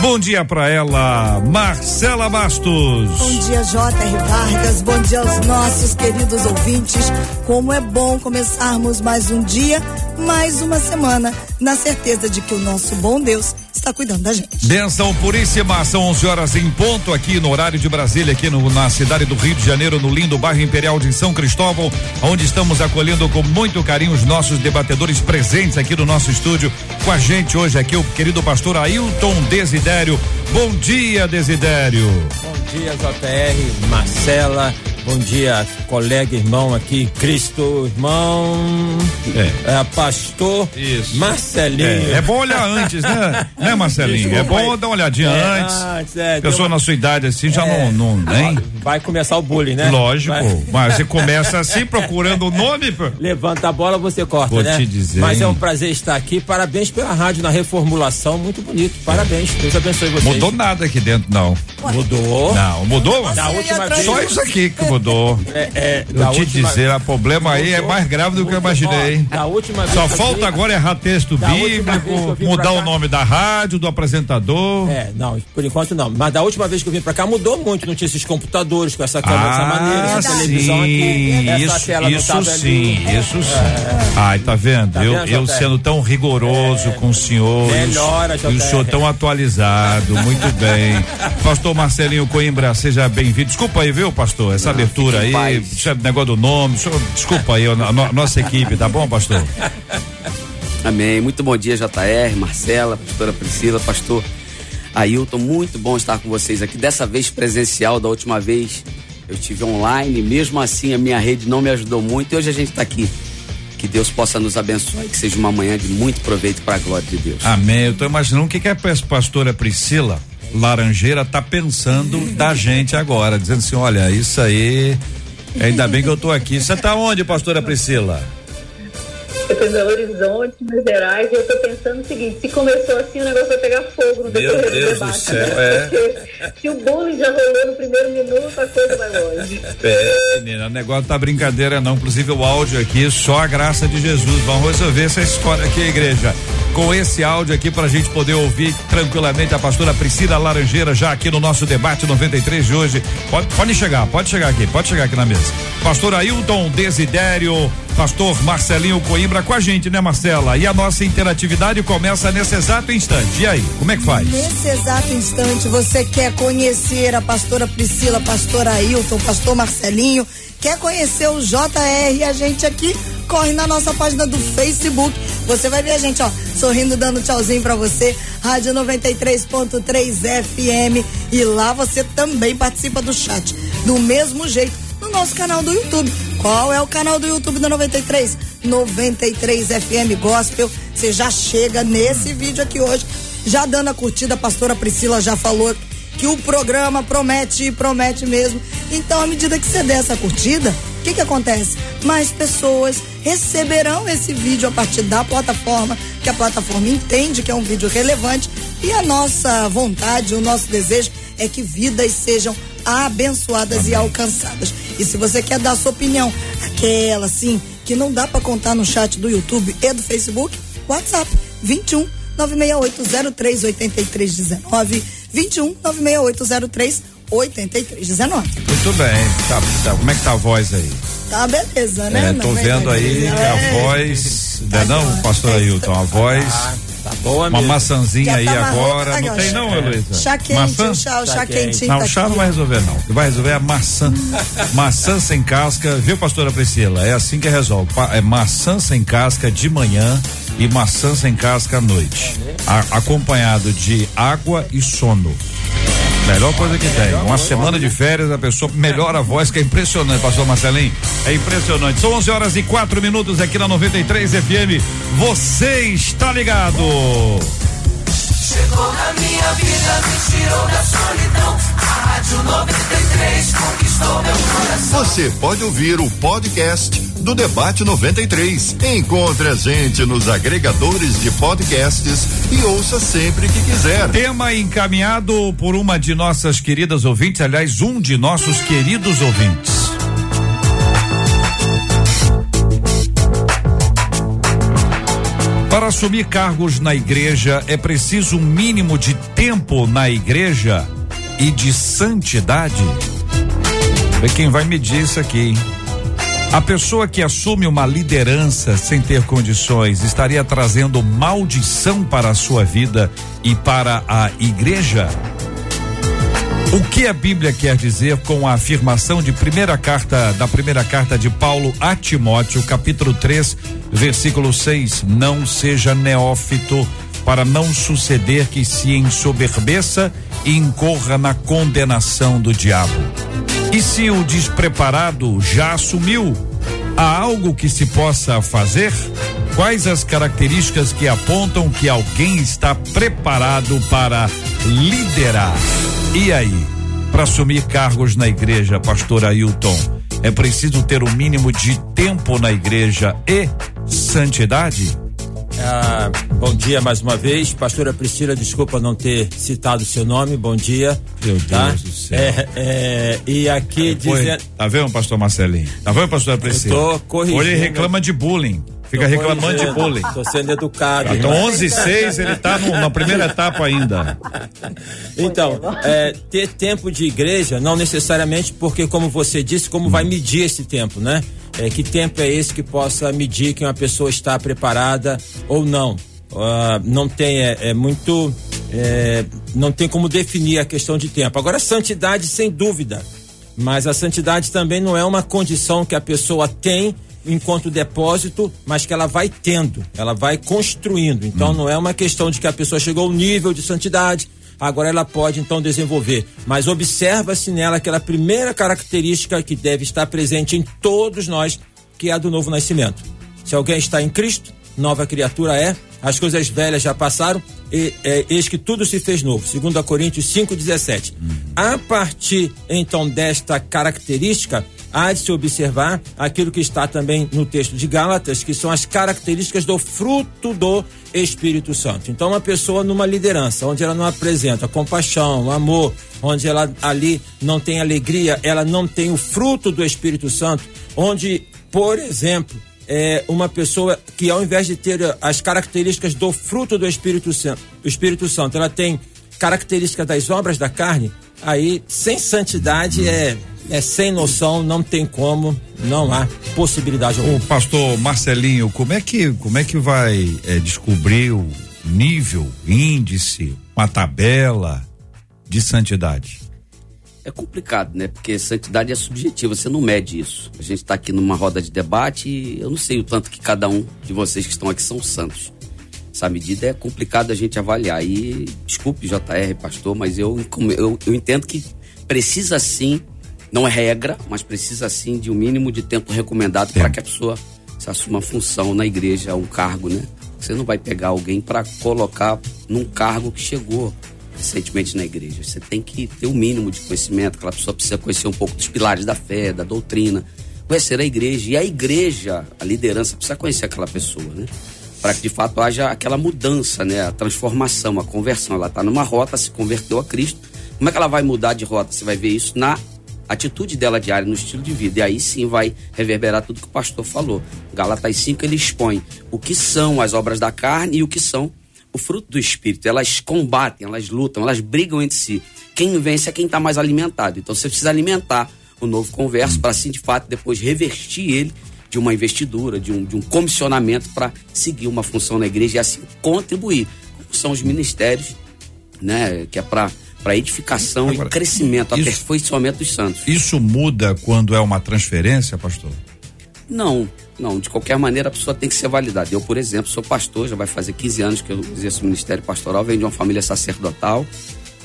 Bom dia para ela, Marcela Bastos. Bom dia, J.R. Vargas. Bom dia aos nossos queridos ouvintes. Como é bom começarmos mais um dia, mais uma semana, na certeza de que o nosso bom Deus está cuidando da gente. Benção puríssima, são 11 horas em ponto aqui no horário de Brasília, aqui no, na cidade do Rio de Janeiro, no lindo bairro Imperial de São Cristóvão, onde estamos acolhendo com muito carinho os nossos debatedores presentes aqui no nosso estúdio. Com a gente hoje aqui o querido pastor Ailton Desidério. Bom dia, Desidério. Bom dia, JR, Marcela. Bom dia, colega, irmão aqui, Cristo, irmão, É. é, pastor Isso. Marcelinho. É, é bom olhar antes, né? né, Marcelinho? É Desculpa bom aí. dar uma olhadinha É, antes. antes, é, Pessoa uma- na sua idade assim já É. não, não, hein? Vai começar o bullying, né? Lógico, Vai- mas você começa assim procurando o nome, pô. Levanta a bola, você corta, Vou né? te dizer, Mas é um prazer estar aqui. Parabéns pela rádio na reformulação, muito bonito. Parabéns. Deus abençoe vocês. Mudou nada aqui dentro, não. Mudou. Não, mudou? Da última vez. Só isso aqui que mudou. É, é, Eu te última- dizer, o problema aí é Mudou. mais grave do que eu Mudou. imaginei. Ó, Da última Só falta vim- agora errar texto bíblico, mudar o nome da rádio, do apresentador. É, não, por enquanto não. Mas da última vez que eu vim pra cá mudou muito. Não tinha esses computadores com essa câmera dessa maneira, Ah, essa televisão sim, aqui. Essa isso, tela não isso sim, ali. isso sim. Ai, tá vendo? Tá eu, vendo, eu sendo tão rigoroso com o senhor. e o- Melhora, E o senhor tão atualizado, muito bem. Pastor Marcelinho Coimbra, seja bem-vindo. Desculpa aí, viu, pastor, essa abertura fique em aí, esse negócio do nome. senhor- desculpa aí, a no- nossa equipe, tá bom, pastor? Amém. Muito bom dia, JR, Marcela, pastora Priscila, pastor Ailton. Muito bom estar com vocês aqui. Dessa vez presencial, da última vez eu tive online. Mesmo assim, a minha rede não me ajudou muito. E hoje a gente está aqui. Que Deus possa nos abençoar e que seja uma manhã de muito proveito para a glória de Deus. Amém. Eu tô imaginando o que, que a pes- pastora Priscila Laranjeira tá pensando da gente agora, dizendo assim: olha, isso aí. Ainda bem que eu tô aqui. Você tá onde, pastora Priscila? Eu tô em Belo Horizonte, Minas Gerais, e eu tô pensando o seguinte, se começou assim, o negócio vai pegar fogo no Meu decorrer Deus do debate, céu, né? é. Se o bullying já rolou no primeiro minuto, a coisa vai longe. É, menina, o negócio tá brincadeira não. Inclusive o áudio aqui, só a graça de Jesus. Vamos resolver essa história aqui, igreja. Com esse áudio aqui pra gente poder ouvir tranquilamente a pastora Priscila Laranjeira já aqui no nosso debate 93 de hoje. Pode, pode chegar, pode chegar aqui, pode chegar aqui na mesa. Pastor Ailton Desidério, pastor Marcelinho Coimbra com a gente, né, Marcela? E a nossa interatividade começa nesse exato instante. E aí, como é que faz? Nesse exato instante, você quer conhecer a pastora Priscila, pastor Ailton, pastor Marcelinho, quer conhecer o JR e a gente aqui, corre na nossa página do Facebook. Você vai ver a gente, ó, sorrindo, dando tchauzinho pra você. Rádio 93.3 FM. E lá você também participa do chat. Do mesmo jeito, no nosso canal do YouTube. Qual é o canal do YouTube da 93? 93 FM Gospel. Você já chega nesse vídeo aqui hoje, já dando a curtida. A pastora Priscila já falou que o programa promete e promete mesmo. Então, à medida que você der essa curtida, o que que acontece? Mais pessoas receberão esse vídeo a partir da plataforma, que a plataforma entende que é um vídeo relevante e a nossa vontade, o nosso desejo é que vidas sejam abençoadas e alcançadas. E se você quer dar a sua opinião, aquela assim, que não dá para contar no chat do YouTube e do Facebook, WhatsApp 21 96803 8319 21 96803 8319. Muito bem. Tá, tá, como é que tá a voz aí? Tá beleza, né? É, tô vendo aí que a É. voz. Não, é não pastor Ailton, a voz. Tá, tá Boa uma mesmo. maçãzinha aí tá agora. Não tem não, Heloísa? Chá quente, maçã? o chá, o chá, chá quente. Não, o chá não vai resolver não. O que vai resolver é a maçã. maçã sem casca, viu, pastora Priscila? É assim que resolve. É maçã sem casca de manhã e maçã sem casca à noite. A, acompanhado de água e sono. Melhor coisa que tem. Uma semana de férias, a pessoa melhora a voz, que é impressionante, pastor Marcelinho. É impressionante. São 11 horas e 4 minutos aqui na 93 FM. Você está ligado. Chegou na minha vida, me tirou da solidão. A Rádio 93 conquistou meu coração. Você pode ouvir o podcast do Debate 93. Encontre a gente nos agregadores de podcasts e ouça sempre que quiser. Tema encaminhado por uma de nossas queridas ouvintes, aliás, um de nossos queridos ouvintes. Para assumir cargos na igreja é preciso um mínimo de tempo na igreja e de santidade. É quem vai medir isso aqui, hein? A pessoa que assume uma liderança sem ter condições estaria trazendo maldição para a sua vida e para a igreja? O que a Bíblia quer dizer com a afirmação de primeira carta da primeira carta de Paulo a Timóteo, capítulo 3, versículo 6? Não seja neófito para não suceder que se ensoberbeça e incorra na condenação do diabo. E se o despreparado já assumiu, há algo que se possa fazer? Quais as características que apontam que alguém está preparado para liderar? E aí, para assumir cargos na igreja, pastor Ailton, é preciso ter o um mínimo de tempo na igreja e santidade? Ah, bom dia mais uma vez. Pastora Priscila, desculpa não ter citado seu nome. Bom dia. Meu tá? Deus do céu. É, é, e aqui dizendo. Tá vendo, pastor Marcelinho? Tá vendo, pastora Priscila? Eu tô corrigindo. Hoje ele reclama de bullying. Fica reclamando de bullying. Tô sendo educado. Então, 11 e 6, ele tá no, na primeira etapa ainda. Então, é, ter tempo de igreja, não necessariamente porque, como você disse, como vai medir esse tempo, né? É, que tempo é esse que possa medir que uma pessoa está preparada ou não? Uh, não tem, é, é muito. É, não tem como definir a questão de tempo. Agora, santidade, sem dúvida. Mas a santidade também não é uma condição que a pessoa tem enquanto depósito, mas que ela vai tendo, ela vai construindo. Então hum. não é uma questão de que a pessoa chegou ao nível de santidade, agora ela pode então desenvolver. Mas observa-se nela aquela primeira característica que deve estar presente em todos nós, que é a do novo nascimento. Se alguém está em Cristo, nova criatura é, as coisas velhas já passaram, e, é, eis que tudo se fez novo. 2 Coríntios 5,17. Uhum. A partir então desta característica, há de se observar aquilo que está também no texto de Gálatas, que são as características do fruto do Espírito Santo. Então, uma pessoa numa liderança, onde ela não apresenta compaixão, amor, onde ela ali não tem alegria, ela não tem o fruto do Espírito Santo, onde, por exemplo, é uma pessoa que ao invés de ter as características do fruto do Espírito Santo, Espírito Santo, ela tem características das obras da carne, aí sem santidade é é sem noção, não tem como, não há possibilidade O pastor Marcelinho, como é que como é que vai é, descobrir o nível, índice, uma tabela de santidade? É complicado, né? Porque santidade é subjetiva, você não mede isso. A gente está aqui numa roda de debate e eu não sei o tanto que cada um de vocês que estão aqui são santos. Essa medida é complicado a gente avaliar. E desculpe, JR, pastor, mas eu, eu, eu entendo que precisa sim não é regra, mas precisa sim de um mínimo de tempo recomendado para que a pessoa se assuma função na igreja, um cargo, né? Você não vai pegar alguém para colocar num cargo que chegou recentemente na igreja. Você tem que ter o um mínimo de conhecimento, aquela pessoa precisa conhecer um pouco dos pilares da fé, da doutrina, conhecer a igreja. E a igreja, a liderança, precisa conhecer aquela pessoa, né? Para que de fato haja aquela mudança, né? A transformação, a conversão. Ela está numa rota, se converteu a Cristo. Como é que ela vai mudar de rota? Você vai ver isso na atitude dela diária, no estilo de vida. E aí sim vai reverberar tudo que o pastor falou. Galatas 5 ele expõe o que são as obras da carne e o que são o fruto do espírito. Elas combatem, elas lutam, elas brigam entre si. Quem vence é quem está mais alimentado. Então você precisa alimentar o novo converso para assim de fato depois revestir ele de uma investidura, de um, de um comissionamento para seguir uma função na igreja e assim contribuir são os ministérios, né? Que é para para edificação Agora, e crescimento, isso, aperfeiçoamento dos santos. Isso muda quando é uma transferência, pastor? Não, não. De qualquer maneira, a pessoa tem que ser validada. Eu, por exemplo, sou pastor, já vai fazer 15 anos que eu exerço o ministério pastoral, venho de uma família sacerdotal.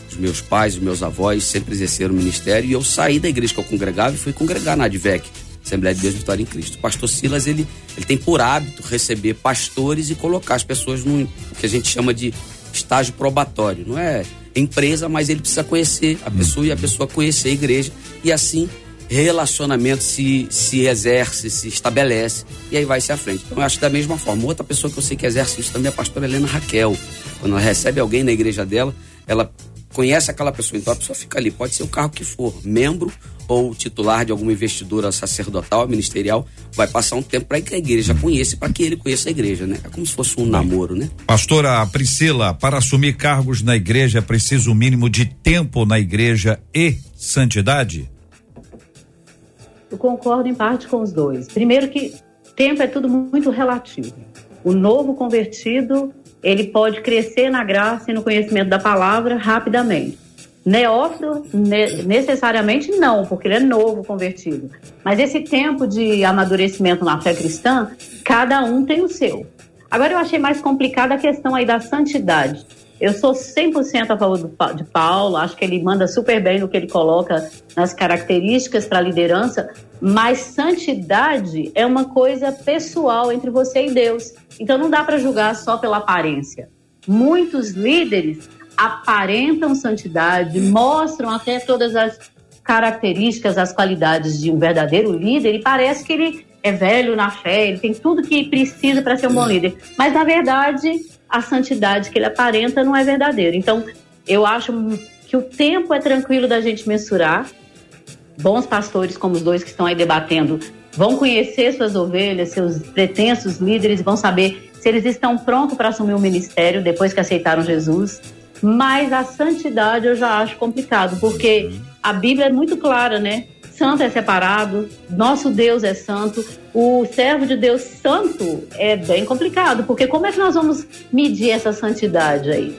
Os meus pais, os meus avós sempre exerceram o ministério e eu saí da igreja que eu congregava e fui congregar na ADVEC, Assembleia de Deus Vitória em Cristo. O pastor Silas, ele, ele tem por hábito receber pastores e colocar as pessoas no que a gente chama de estágio probatório. Não é empresa, mas ele precisa conhecer a pessoa e a pessoa conhecer a igreja. E assim relacionamento se, se exerce, se estabelece e aí vai se à frente. Então eu acho da mesma forma. Outra pessoa que eu sei que exerce isso também é a pastora Helena Raquel. Quando ela recebe alguém na igreja dela, ela conhece aquela pessoa, então a pessoa fica ali, pode ser o carro que for, membro ou titular de alguma investidura sacerdotal, ministerial, vai passar um tempo para que a igreja conheça, para que ele conheça a igreja, né? É como se fosse um namoro, né? Pastora Priscila, para assumir cargos na igreja é preciso o um mínimo de tempo na igreja e santidade? Eu concordo em parte com os dois. Primeiro que tempo é tudo muito relativo. O novo convertido, ele pode crescer na graça e no conhecimento da palavra rapidamente. Neófito, ne necessariamente não, porque ele é novo convertido. Mas esse tempo de amadurecimento na fé cristã, cada um tem o seu. Agora eu achei mais complicada a questão aí da santidade. Eu sou 100% a favor do, de Paulo, acho que ele manda super bem no que ele coloca nas características para a liderança, mas santidade é uma coisa pessoal entre você e Deus. Então não dá para julgar só pela aparência. Muitos líderes aparentam santidade, mostram até todas as características, as qualidades de um verdadeiro líder e parece que ele é velho na fé, ele tem tudo que precisa para ser um bom líder. Mas na verdade, a santidade que ele aparenta não é verdadeira. Então, eu acho que o tempo é tranquilo da gente mensurar. Bons pastores, como os dois que estão aí debatendo, vão conhecer suas ovelhas, seus pretensos líderes, vão saber se eles estão prontos para assumir o ministério depois que aceitaram Jesus. Mas a santidade eu já acho complicado, porque a Bíblia é muito clara, né? Santo é separado, nosso Deus é santo, o servo de Deus santo é bem complicado, porque como é que nós vamos medir essa santidade aí?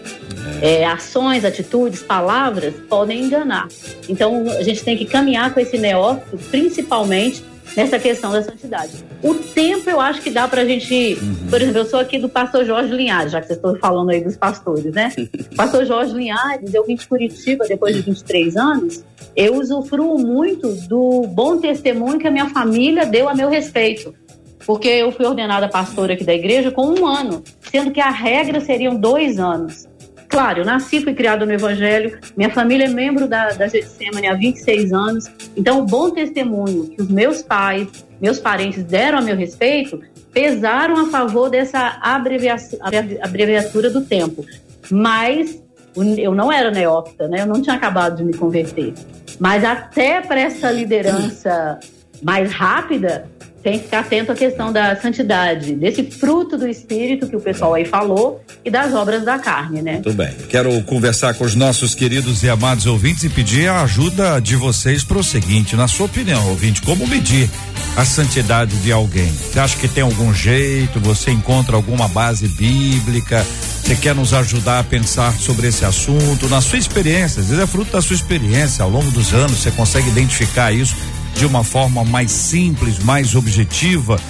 É. Ações, atitudes, palavras podem enganar. Então a gente tem que caminhar com esse neófito, principalmente nessa questão da santidade. O tempo eu acho que dá para a gente. Uhum. Por exemplo, eu sou aqui do pastor Jorge Linhares, já que vocês estão falando aí dos pastores, né? pastor Jorge Linhares, eu vim de Curitiba depois de 23 anos, eu usufruo muito do bom testemunho que a minha família deu a meu respeito. Porque eu fui ordenada pastora aqui da igreja com um ano, sendo que a regra seriam dois anos. Claro, eu nasci, fui criada no Evangelho, minha família é membro da, da Getsemane há 26 anos, então o bom testemunho que os meus pais, meus parentes deram a meu respeito, pesaram a favor dessa abreviatura do tempo. Mas eu não era neófita, né? Eu não tinha acabado de me converter. Mas até para essa liderança mais rápida, tem que ficar atento à questão da santidade, desse fruto do espírito que o pessoal aí falou e das obras da carne, né? Tudo bem. Quero conversar com os nossos queridos e amados ouvintes e pedir a ajuda de vocês para o seguinte, na sua opinião, ouvinte, como medir a santidade de alguém? Você acha que tem algum jeito? Você encontra alguma base bíblica? Você quer nos ajudar a pensar sobre esse assunto? Na sua experiência, às vezes é fruto da sua experiência, ao longo dos anos, você consegue identificar isso de uma forma mais simples, mais objetiva,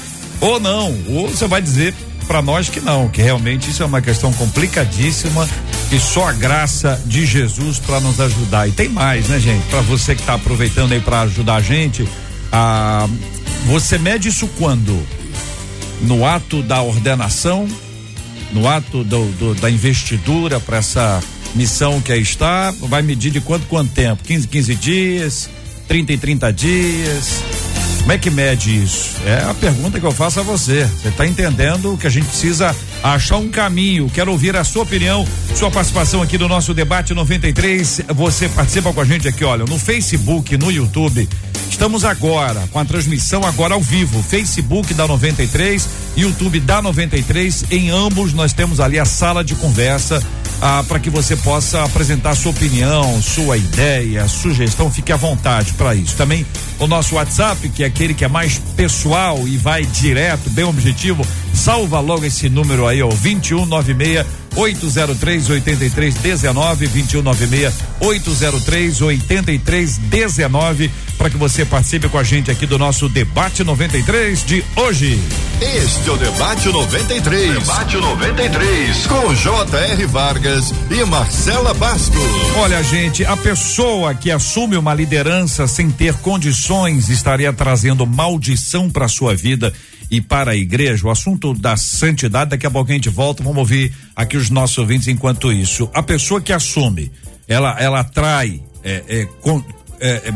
ou não, ou você vai dizer para nós que não, que realmente isso é uma questão complicadíssima e só a graça de Jesus para nos ajudar. E tem mais, né, gente? Para você que está aproveitando aí para ajudar a gente, a você mede isso quando? No ato da ordenação, no ato do, do, da investidura para essa missão que aí está, vai medir de quanto quanto tempo? 15, 15 dias, 30 e 30 dias. Como é que mede isso? É a pergunta que eu faço a você. Você está entendendo que a gente precisa achar um caminho. Quero ouvir a sua opinião, sua participação aqui no nosso debate 93. Você participa com a gente aqui, olha, no Facebook, no YouTube. Estamos agora com a transmissão agora ao vivo, Facebook da 93, YouTube da 93. Em ambos nós temos ali a sala de conversa ah, para que você possa apresentar sua opinião, sua ideia, sugestão, fique à vontade para isso. Também o nosso WhatsApp, que é aquele que é mais pessoal e vai direto, bem objetivo, salva logo esse número aí, ó, 2196 803 8319 2196 803 8319 para que você participe com a gente aqui do nosso debate 93 de hoje. Este é o debate 93. Debate 93 com J.R. Vargas e Marcela Bastos. Olha, gente, a pessoa que assume uma liderança sem ter condições estaria trazendo maldição para sua vida e para a igreja. O assunto da santidade, daqui a pouco a gente volta, vamos ouvir aqui os nossos ouvintes enquanto isso. A pessoa que assume, ela, ela atrai é, é, com, é, é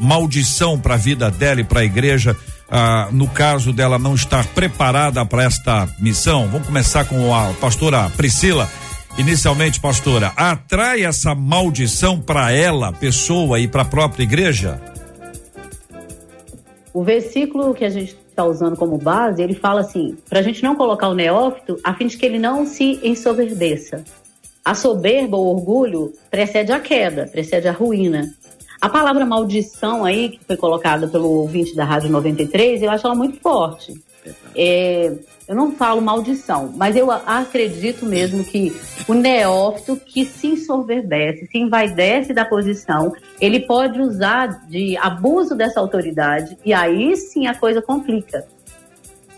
maldição para a vida dela e para a igreja. Ah, no caso dela não estar preparada para esta missão, vamos começar com a pastora Priscila. Inicialmente, pastora, atrai essa maldição para ela, pessoa e para a própria igreja? O versículo que a gente está usando como base, ele fala assim: para a gente não colocar o neófito, a fim de que ele não se ensoberbeça. A soberba, o orgulho, precede a queda, precede a ruína. A palavra maldição aí, que foi colocada pelo ouvinte da Rádio 93, eu acho ela muito forte. É, eu não falo maldição, mas eu acredito mesmo que o neófito que se ensoberbece, se envaidece da posição, ele pode usar de abuso dessa autoridade e aí sim a coisa complica.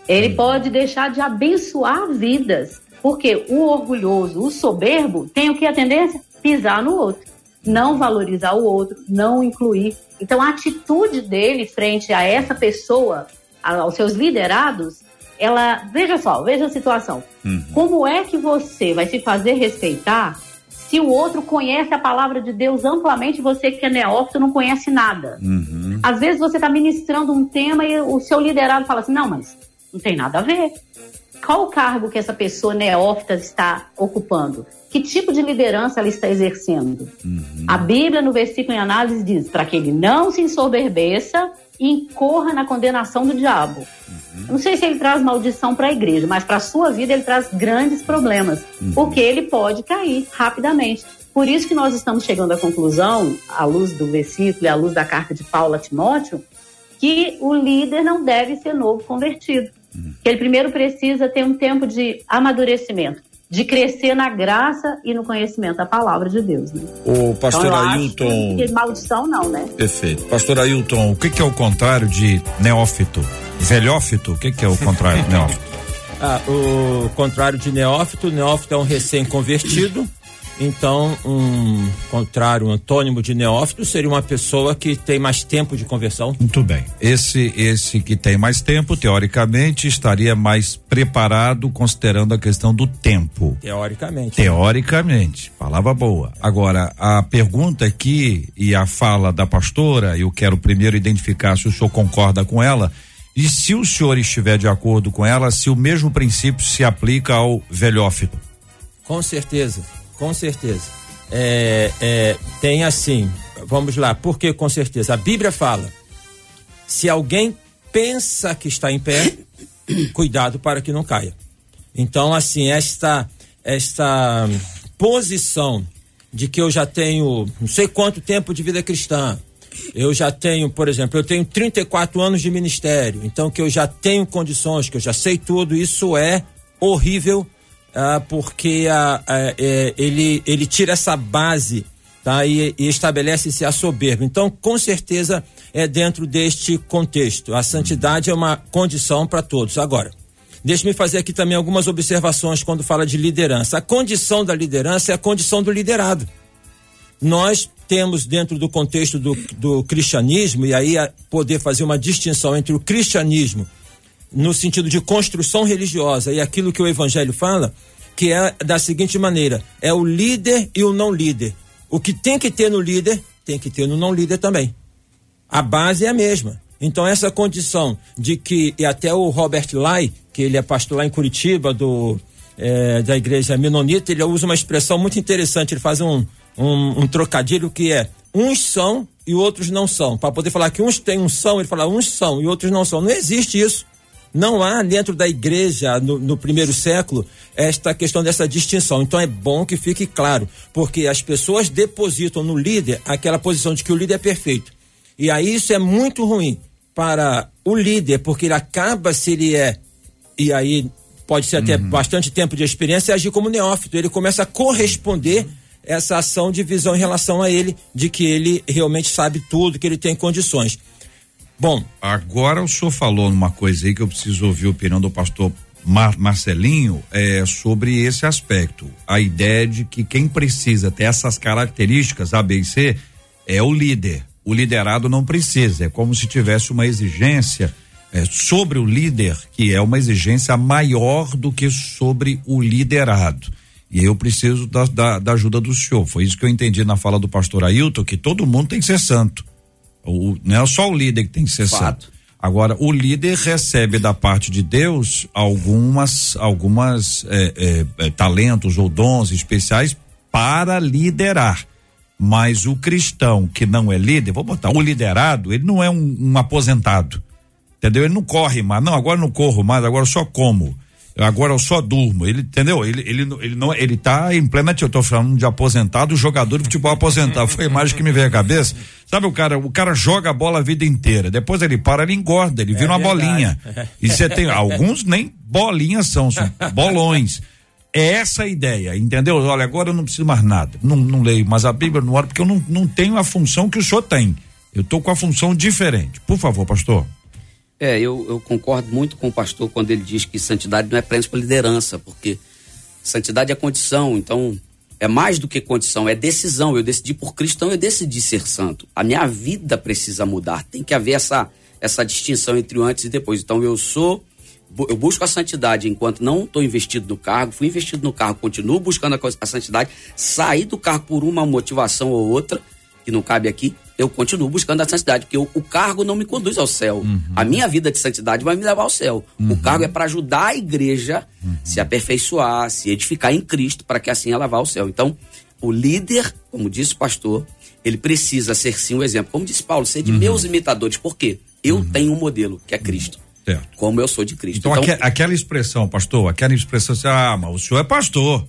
Ele pode deixar de abençoar vidas, porque o orgulhoso, o soberbo, tem o que a tendência? Pisar no outro, não valorizar o outro, não incluir. Então a atitude dele frente a essa pessoa, aos seus liderados, ela. Veja só, veja a situação. Uhum. Como é que você vai se fazer respeitar se o outro conhece a palavra de Deus amplamente, você que é neófito não conhece nada? Uhum. Às vezes você está ministrando um tema e o seu liderado fala assim: não, mas não tem nada a ver. Qual o cargo que essa pessoa neófita está ocupando? Que tipo de liderança ela está exercendo? Uhum. A Bíblia, no versículo em análise, diz: para que ele não se ensoberbeça e incorra na condenação do diabo. Uhum. Não sei se ele traz maldição para a igreja, mas para a sua vida ele traz grandes problemas, uhum. porque ele pode cair rapidamente. Por isso que nós estamos chegando à conclusão, à luz do versículo e à luz da carta de Paulo a Timóteo, que o líder não deve ser novo convertido. Uhum. Que ele primeiro precisa ter um tempo de amadurecimento de crescer na graça e no conhecimento da palavra de Deus. Né? O pastor então, Ailton. Que, que maldição não, né? Perfeito. Pastor Ailton, o que, que é o contrário de neófito? Velhófito? O que, que é o contrário de neófito? Ah, o contrário de neófito, neófito é um recém-convertido então, um contrário, um antônimo de neófito seria uma pessoa que tem mais tempo de conversão. Muito bem. Esse esse que tem mais tempo, teoricamente, estaria mais preparado considerando a questão do tempo. Teoricamente. Teoricamente. Palavra boa. Agora, a pergunta aqui e a fala da pastora, eu quero primeiro identificar se o senhor concorda com ela. E se o senhor estiver de acordo com ela, se o mesmo princípio se aplica ao velhófito? Com certeza. Com certeza. É, é, tem assim, vamos lá, por que com certeza? A Bíblia fala: se alguém pensa que está em pé, cuidado para que não caia. Então, assim, esta, esta posição de que eu já tenho não sei quanto tempo de vida cristã, eu já tenho, por exemplo, eu tenho 34 anos de ministério, então que eu já tenho condições, que eu já sei tudo, isso é horrível ah, porque ah, ah, é, ele, ele tira essa base tá? e, e estabelece-se a soberba. Então, com certeza, é dentro deste contexto. A santidade é uma condição para todos. Agora, deixe-me fazer aqui também algumas observações quando fala de liderança. A condição da liderança é a condição do liderado. Nós temos dentro do contexto do, do cristianismo, e aí poder fazer uma distinção entre o cristianismo no sentido de construção religiosa e aquilo que o evangelho fala, que é da seguinte maneira: é o líder e o não líder. O que tem que ter no líder, tem que ter no não líder também. A base é a mesma. Então, essa condição de que, e até o Robert Lai, que ele é pastor lá em Curitiba, do, é, da igreja menonita, ele usa uma expressão muito interessante. Ele faz um, um, um trocadilho que é: uns são e outros não são. Para poder falar que uns têm um são, ele fala uns são e outros não são. Não existe isso. Não há dentro da igreja, no, no, primeiro século, esta questão dessa distinção. Então é bom que fique claro, porque as pessoas depositam no líder aquela posição de que o líder é perfeito. E aí isso é muito ruim para o líder, porque ele acaba, se ele é, e aí pode ser até uhum. bastante tempo de experiência, agir como neófito. Ele começa a corresponder essa ação de visão em relação a ele, de que ele realmente sabe tudo, que ele tem condições. Bom. Agora o senhor falou numa coisa aí que eu preciso ouvir a opinião do pastor Mar Marcelinho é, sobre esse aspecto. A ideia de que quem precisa ter essas características A, B e C é o líder. O liderado não precisa. É como se tivesse uma exigência é, sobre o líder, que é uma exigência maior do que sobre o liderado. E eu preciso da, da, da, ajuda do senhor. Foi isso que eu entendi na fala do pastor Ailton, que todo mundo tem que ser santo. O, não é só o líder que tem que ser Fato. santo. Agora, o líder recebe da parte de Deus algumas, algumas é, é, é, talentos ou dons especiais para liderar. Mas o cristão que não é líder, vou botar, o liderado, ele não é um, um aposentado. Entendeu? Ele não corre mais. Não, agora não corro mais, agora só como agora eu só durmo. Ele, entendeu? Ele, ele, ele não, ele tá em plena, eu tô falando de aposentado, jogador de futebol aposentado. Foi a imagem que me veio à cabeça. Sabe o cara, o cara joga a bola a vida inteira. Depois ele para, ele engorda, ele vira é uma bolinha. E você tem, alguns nem bolinhas são, são bolões. É essa a ideia, entendeu? Olha, agora eu não preciso mais nada. Não, não leio mais a Bíblia, não oro, porque eu não, não tenho a função que o senhor tem. Eu tô com a função diferente. Por favor, pastor. É, eu, eu concordo muito com o pastor quando ele diz que santidade não é prêmio para liderança, porque santidade é condição, então é mais do que condição, é decisão. Eu decidi por cristão, eu decidi ser santo. A minha vida precisa mudar, tem que haver essa, essa distinção entre o antes e depois. Então eu sou, eu busco a santidade enquanto não estou investido no cargo, fui investido no cargo, continuo buscando a, a santidade, saí do cargo por uma motivação ou outra, que não cabe aqui, eu continuo buscando a santidade, porque o, o cargo não me conduz ao céu. Uhum. A minha vida de santidade vai me levar ao céu. Uhum. O cargo é para ajudar a igreja uhum. se aperfeiçoar, se edificar em Cristo, para que assim ela vá ao céu. Então, o líder, como disse o pastor, ele precisa ser sim um exemplo. Como disse Paulo, ser de uhum. meus imitadores. Por quê? Eu uhum. tenho um modelo, que é Cristo. Certo. Como eu sou de Cristo. Então, então aquela expressão, pastor, aquela expressão assim, ah, mas o senhor é pastor.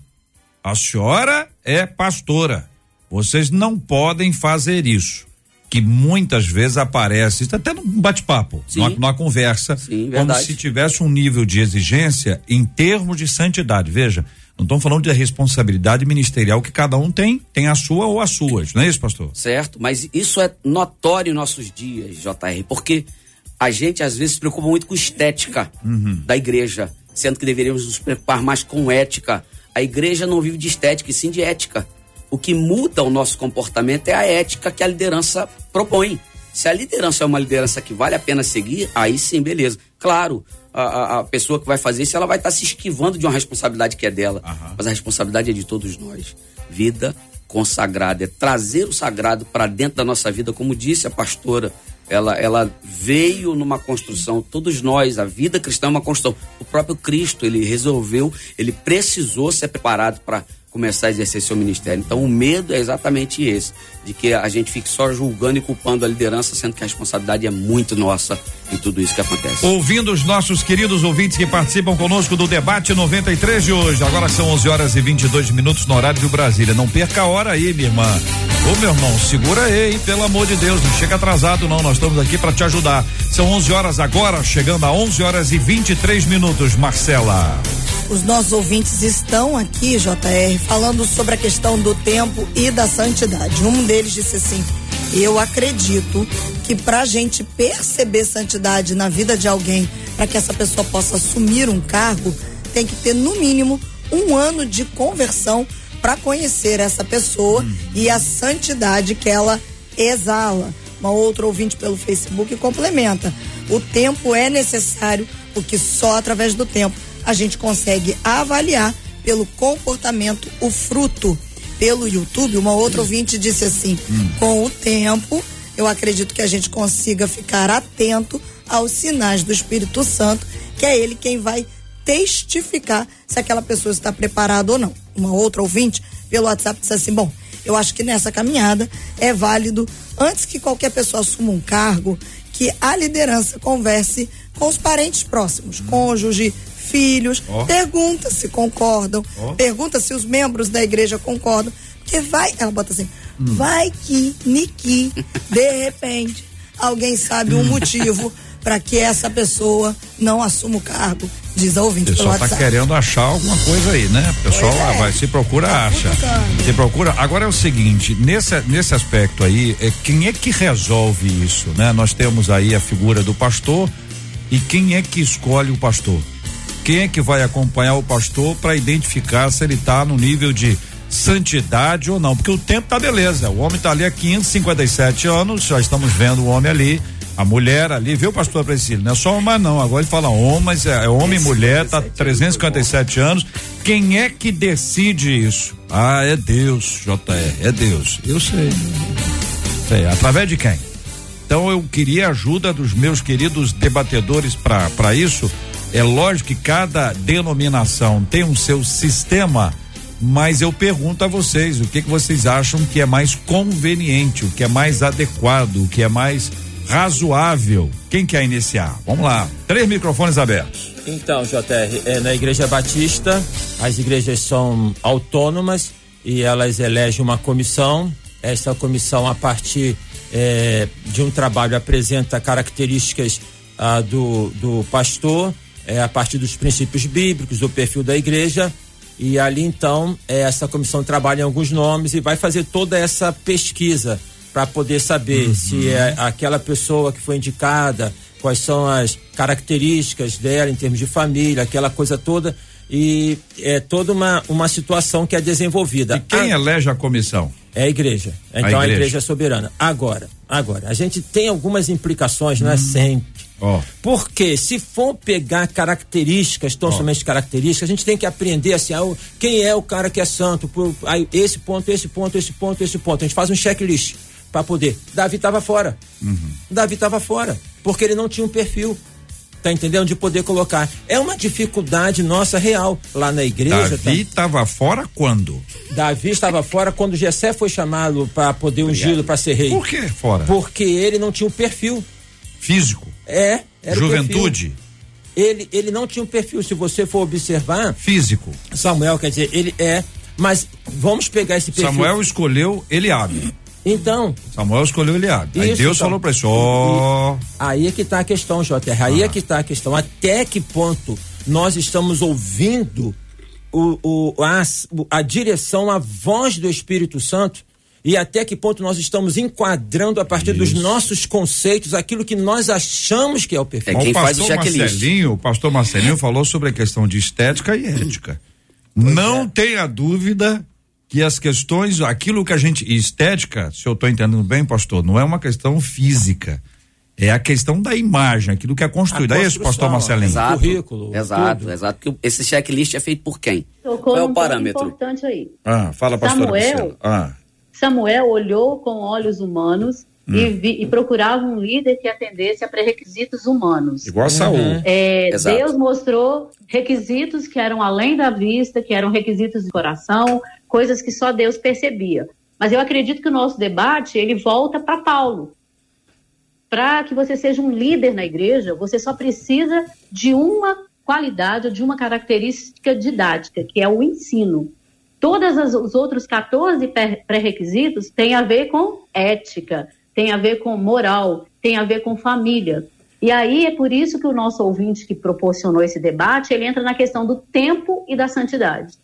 A senhora é pastora. Vocês não podem fazer isso que muitas vezes aparece, até num bate-papo, numa, numa, conversa, Sim, como se tivesse um nível de exigência em termos de santidade. Veja, não estamos falando de responsabilidade ministerial que cada um tem, tem a sua ou as suas, não é isso, pastor? Certo, mas isso é notório em nossos dias, JR, porque a gente às vezes se preocupa muito com estética uhum. da igreja, sendo que deveríamos nos preocupar mais com ética. A igreja não vive de estética, e sim de ética. O que muda o nosso comportamento é a ética que a liderança propõe. Se a liderança é uma liderança que vale a pena seguir, aí sim, beleza. Claro, a, a pessoa que vai fazer isso, ela vai estar tá se esquivando de uma responsabilidade que é dela. Uhum. Mas a responsabilidade é de todos nós. Vida consagrada, é trazer o sagrado para dentro da nossa vida, como disse a pastora. Ela, ela veio numa construção, todos nós, a vida cristã é uma construção. O próprio Cristo, ele resolveu, ele precisou ser preparado para começar a exercer seu ministério. Então, o medo é exatamente esse, de que a gente fique só julgando e culpando a liderança, sendo que a responsabilidade é muito nossa em tudo isso que acontece. Ouvindo os nossos queridos ouvintes que participam conosco do debate 93 de hoje. Agora são 11 horas e 22 minutos no horário de Brasília. Não perca a hora aí, minha irmã. Ô, meu irmão, segura aí, pelo amor de Deus, não chega atrasado não, nós estamos aqui para te ajudar. São 11 horas agora, chegando a 11 horas e 23 minutos, Marcela. Os nossos ouvintes estão aqui, JR, falando sobre a questão do tempo e da santidade. Um deles disse assim: Eu acredito que para a gente perceber santidade na vida de alguém, para que essa pessoa possa assumir um cargo, tem que ter no mínimo um ano de conversão para conhecer essa pessoa hum. e a santidade que ela exala. Uma outra ouvinte pelo Facebook complementa: o tempo é necessário, porque só através do tempo a gente consegue avaliar pelo comportamento o fruto. Pelo YouTube, uma outra ouvinte disse assim: hum. com o tempo, eu acredito que a gente consiga ficar atento aos sinais do Espírito Santo, que é ele quem vai testificar se aquela pessoa está preparada ou não. Uma outra ouvinte pelo WhatsApp disse assim: bom, eu acho que nessa caminhada é válido, antes que qualquer pessoa assuma um cargo, que a liderança converse com os parentes próximos, hum. cônjuge, filhos, oh. pergunta se concordam, oh. pergunta se os membros da igreja concordam, porque vai, ela bota assim, hum. vai que, Niki, de repente, alguém sabe um motivo para que essa pessoa não assuma o cargo Diz a ouvinte O pessoal tá WhatsApp. querendo achar alguma coisa aí, né? O pessoal é. vai, se procura, acha. procurando. Se procura. Agora é o seguinte, nesse, nesse aspecto aí, é, quem é que resolve isso, né? Nós temos aí a figura do pastor e quem é que escolhe o pastor? Quem é que vai acompanhar o pastor para identificar se ele tá no nível de santidade ou não? Porque o tempo tá beleza. O homem tá ali há 557 anos, já estamos vendo o homem ali. A mulher ali, viu, pastor Priscila? Não é só homem, não. Agora ele fala homens, é, é homem e mulher, tá 357 anos. Quem é que decide isso? Ah, é Deus, JR, é Deus. Eu sei. Sei. Através de quem? Então eu queria a ajuda dos meus queridos debatedores para isso. É lógico que cada denominação tem um seu sistema, mas eu pergunto a vocês o que, que vocês acham que é mais conveniente, o que é mais adequado, o que é mais razoável. Quem quer iniciar? Vamos lá. Três microfones abertos. Então, JR, é, na Igreja Batista, as igrejas são autônomas e elas elegem uma comissão. Essa comissão, a partir é, de um trabalho, apresenta características ah, do, do pastor, é, a partir dos princípios bíblicos, do perfil da igreja. E ali, então, é, essa comissão trabalha em alguns nomes e vai fazer toda essa pesquisa para poder saber se é aquela pessoa que foi indicada, quais são as características dela em termos de família, aquela coisa toda. E é toda uma, uma situação que é desenvolvida. E quem Ah, elege a comissão? é a igreja. Então a igreja. igreja. é soberana. Agora, agora, a gente tem algumas implicações, não é sempre. Porque se for pegar características, tão somente características, a gente tem que aprender assim, ah, o- quem é o cara que é santo, por, aí, esse ponto, esse ponto, esse ponto, esse ponto. A gente faz um checklist para poder. Davi estava fora. Davi estava fora, porque ele não tinha um perfil. Tá entendendo? De poder colocar. É uma dificuldade nossa real lá na igreja. tá? Davi estava fora quando? Davi estava fora quando Jessé foi chamado para poder ungí-lo para ser rei. Por que fora? Porque ele não tinha um perfil. Físico. É, Juventude. Ele, ele não tinha um perfil. Se você for observar, Físico. Samuel, quer dizer, ele é. Mas vamos pegar esse perfil. Samuel escolheu Eliabe. Então, Samuel escolheu Eliabe. Aí Isso, Deus então. falou pra ele, ó. aí é que está a questão, JR. Aí é que está a questão. Até que ponto nós estamos ouvindo o, o, a, a direção, a voz do Espírito Santo e até que ponto nós estamos enquadrando a partir dos nossos conceitos aquilo que nós achamos que é o perfil. É quem o faz o pastor checklist. Marcelinho, o pastor Marcelinho falou sobre a questão de estética e ética. Não tenha dúvida que as questões, aquilo que a gente. Estética, se eu estou entendendo bem, pastor, não é uma questão física. É a questão da imagem, aquilo que é construído. É isso, pastor Marcelinho. Exato. currículo, Exato, tudo. exato. Porque esse checklist é feito por quem? Tocou Qual é o parâmetro? importante aí. Ah, fala, pastor Samuel. Ah, Samuel olhou com olhos humanos Hum. e, vi- e procurava um líder que atendesse a pré-requisitos humanos. igual a Saul. É, Exato. Deus mostrou requisitos que eram além da vista, que eram requisitos de coração, coisas que só Deus percebia. Mas eu acredito que o nosso debate ele volta para Paulo. Para que você seja um líder na igreja, você só precisa de uma qualidade ou de uma característica didática, que é o ensino. Todos os outros 14 pré- pré-requisitos têm a ver com ética, tem a ver com moral, tem a ver com família. E aí é por isso que o nosso ouvinte que proporcionou esse debate, ele entra na questão do tempo e da santidade.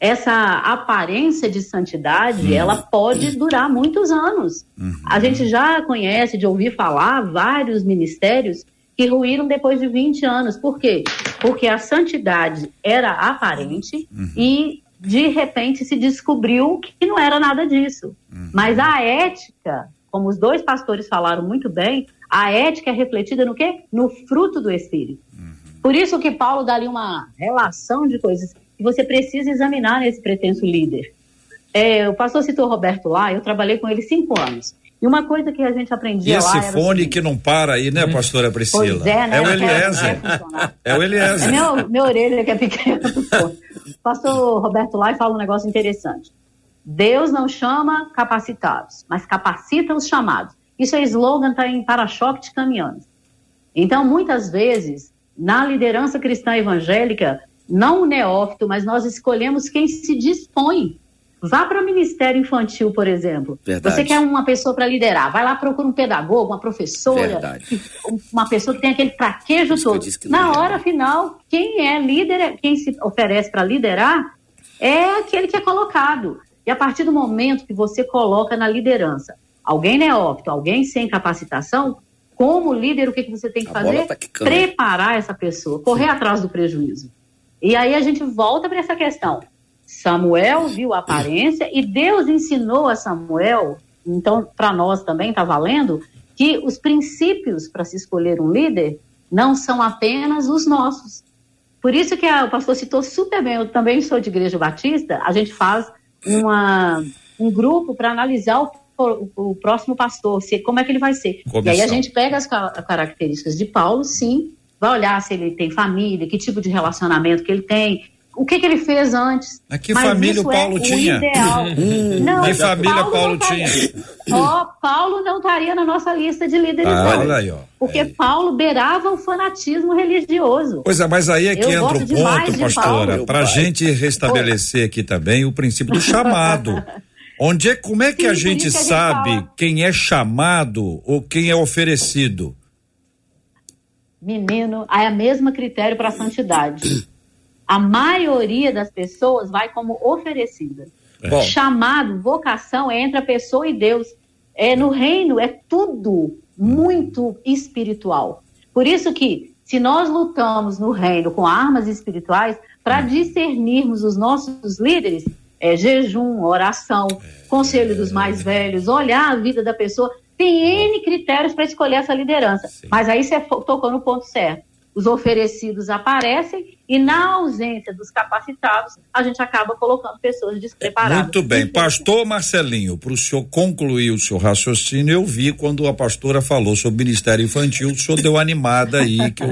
Essa aparência de santidade, ela pode durar muitos anos. A gente já conhece de ouvir falar vários ministérios que ruíram depois de 20 anos. Por quê? Porque a santidade era aparente e de repente se descobriu que não era nada disso. Mas a ética, como os dois pastores falaram muito bem, a ética é refletida no quê? No fruto do Espírito. Por isso que Paulo dá ali uma relação de coisas que você precisa examinar nesse pretenso líder. É, o pastor citou Roberto lá, eu trabalhei com ele cinco anos. E uma coisa que a gente E aprendia lá esse fone seguinte, que não para aí, né, pastora Priscila? Pois é, né? é o Eliezer. É o É Eliezer. meu, minha orelha que é pequena. O pastor Roberto Lai fala um negócio interessante. Deus não chama capacitados, mas capacita os chamados. Isso é slogan, está em para-choque de caminhões. Então, muitas vezes, na liderança cristã evangélica, não o neófito, mas nós escolhemos quem se dispõe. Vá para o Ministério Infantil, por exemplo. Verdade. Você quer uma pessoa para liderar, vai lá procura um pedagogo, uma professora, Verdade. uma pessoa que tem aquele traquejo todo. Na é. hora final, quem é líder, é- quem se oferece para liderar, é aquele que é colocado. E a partir do momento que você coloca na liderança alguém neófito, alguém sem capacitação, como líder, o que, que você tem que A fazer? tá. Preparar essa pessoa, correr atrás do prejuízo. E aí a gente volta para essa questão. Samuel viu a aparência e Deus ensinou a Samuel, então para nós também está valendo, que os princípios para se escolher um líder não são apenas os nossos. Por isso que a- o pastor citou super bem, eu também sou de igreja batista, a gente faz uma, um grupo para analisar o, o- próximo pastor, se, como é que ele vai ser. E aí Comissão. a gente pega as ca- características de Paulo, sim, vai olhar se ele tem família, que tipo de relacionamento que ele tem, o que, que ele fez antes. Mas que Mas família isso o Paulo é tinha? O ideal. não, Que família não Paulo estaria- tinha? Ó, Paulo não estaria na nossa lista de líderes. Ah, olha aí, ó. Porque É. Paulo beirava o fanatismo religioso. Pois é, mas aí é que Eu entra o ponto, pastora, Paulo. para a gente restabelecer aqui também o princípio do chamado. Onde é, como é que Sim, a gente que a gente sabe quem é chamado ou quem é oferecido? Menino, é o mesmo critério para a santidade. A maioria das pessoas vai como oferecida. Bom. Chamado, vocação é entre a pessoa e Deus. É no reino é tudo muito espiritual. Por isso que se nós lutamos no reino com armas espirituais para discernirmos os nossos líderes, é jejum, oração, conselho dos mais velhos, olhar a vida da pessoa, tem N critérios para escolher essa liderança. Mas aí você tocou no ponto certo. Os oferecidos aparecem e na ausência dos capacitados, a gente acaba colocando pessoas despreparadas. Muito bem. Pastor Marcelinho, para o senhor concluir o seu raciocínio, eu vi quando a pastora falou sobre o Ministério Infantil, o senhor deu animada aí, que eu,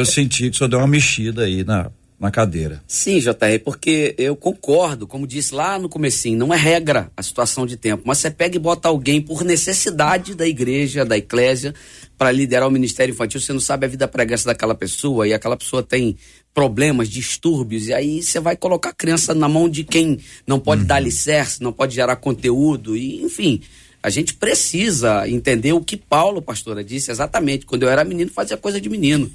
eu senti que o senhor deu uma mexida aí na, na cadeira. Sim, JR, porque eu concordo, como disse lá no comecinho, não é regra a situação de tempo, mas você pega e bota alguém por necessidade da igreja, da eclésia, para liderar o ministério infantil, você não sabe a vida pregressa daquela pessoa e aquela pessoa tem problemas, distúrbios, e aí você vai colocar a criança na mão de quem não pode dar alicerce, não pode gerar conteúdo, e enfim, a gente precisa entender o que Paulo, pastora, disse exatamente. Quando eu era menino, fazia coisa de menino.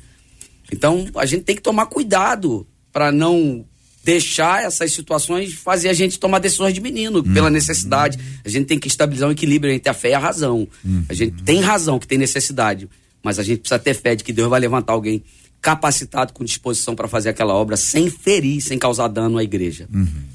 Então, a gente tem que tomar cuidado para não deixar essas situações fazer a gente tomar decisões de menino, pela necessidade. A gente tem que estabilizar um equilíbrio entre a fé e a razão. A gente tem razão que tem necessidade, mas a gente precisa ter fé de que Deus vai levantar alguém capacitado com disposição para fazer aquela obra sem ferir, sem causar dano à igreja.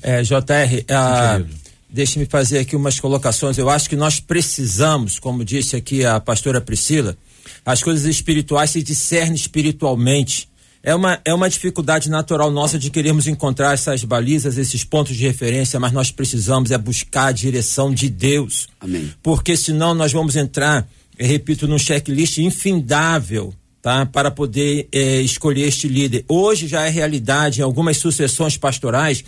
É, JR, ah, deixe-me fazer aqui umas colocações. Eu acho que nós precisamos, como disse aqui a pastora Priscila, as coisas espirituais se discernem espiritualmente. É uma, é uma dificuldade natural nossa de queremos encontrar essas balizas, esses pontos de referência, mas nós precisamos é buscar a direção de Deus. Amém. Porque senão nós vamos entrar, repito, num checklist infindável, tá? Para poder eh, escolher este líder. Hoje já é realidade em algumas sucessões pastorais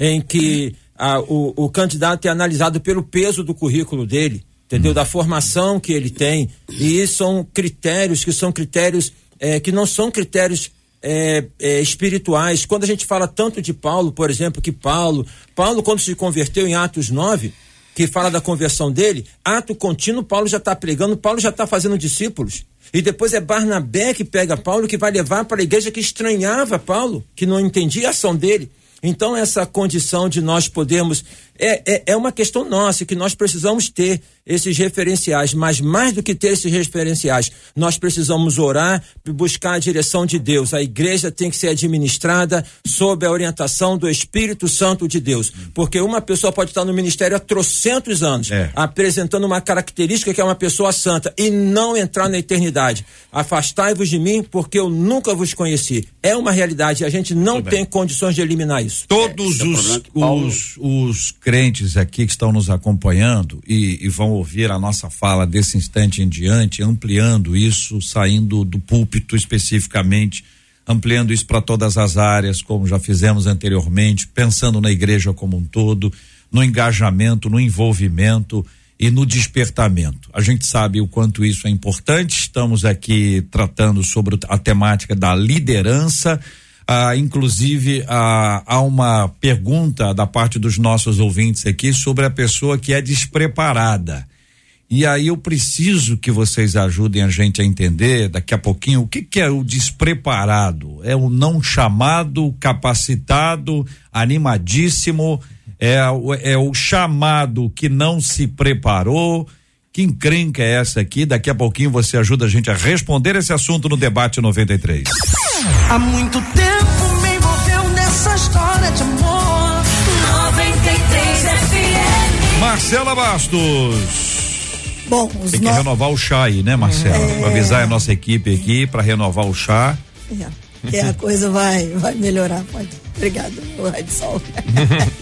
em que ah, o, o candidato é analisado pelo peso do currículo dele, entendeu? Da formação que ele tem. E isso são critérios que são critérios eh, que não são critérios é, é, espirituais. Quando a gente fala tanto de Paulo, por exemplo, que Paulo, Paulo quando se converteu em Atos 9, que fala da conversão dele, ato contínuo, Paulo já está pregando, Paulo já está fazendo discípulos. E depois é Barnabé que pega Paulo, que vai levar para a igreja que estranhava Paulo, que não entendia a ação dele. Então, essa condição de nós podermos. É, é, é uma questão nossa, que nós precisamos ter esses referenciais, mas mais do que ter esses referenciais, nós precisamos orar e buscar a direção de Deus. A igreja tem que ser administrada sob a orientação do Espírito Santo de Deus. Porque uma pessoa pode estar no ministério há trocentos anos, É. apresentando uma característica que é uma pessoa santa e não entrar na eternidade. Afastai-vos de mim, porque eu nunca vos conheci. É uma realidade, a gente não Tudo bem. tem condições de eliminar isso. Todos é o os, os, os crentes aqui que estão nos acompanhando e, e vão ouvir a nossa fala desse instante em diante, ampliando isso, saindo do púlpito especificamente, ampliando isso para todas as áreas, como já fizemos anteriormente, pensando na igreja como um todo, no engajamento, no envolvimento e no despertamento. A gente sabe o quanto isso é importante. Estamos aqui tratando sobre a temática da liderança Ah, inclusive, ah, há uma pergunta da parte dos nossos ouvintes aqui sobre a pessoa que é despreparada. E aí eu preciso que vocês ajudem a gente a entender daqui a pouquinho o que, que é o despreparado. É o não chamado, capacitado, animadíssimo, é, é o chamado que não se preparou. Que encrenca é essa aqui? Daqui a pouquinho você ajuda a gente a responder esse assunto no debate 93. Há muito tempo de amor. 93 FM. Marcela Bastos. Bom, os Tem que no... renovar o chá aí, né, Marcela? É. Pra avisar a nossa equipe aqui para renovar o chá. É, que a coisa vai, vai melhorar. Pode. Obrigado, Radsol.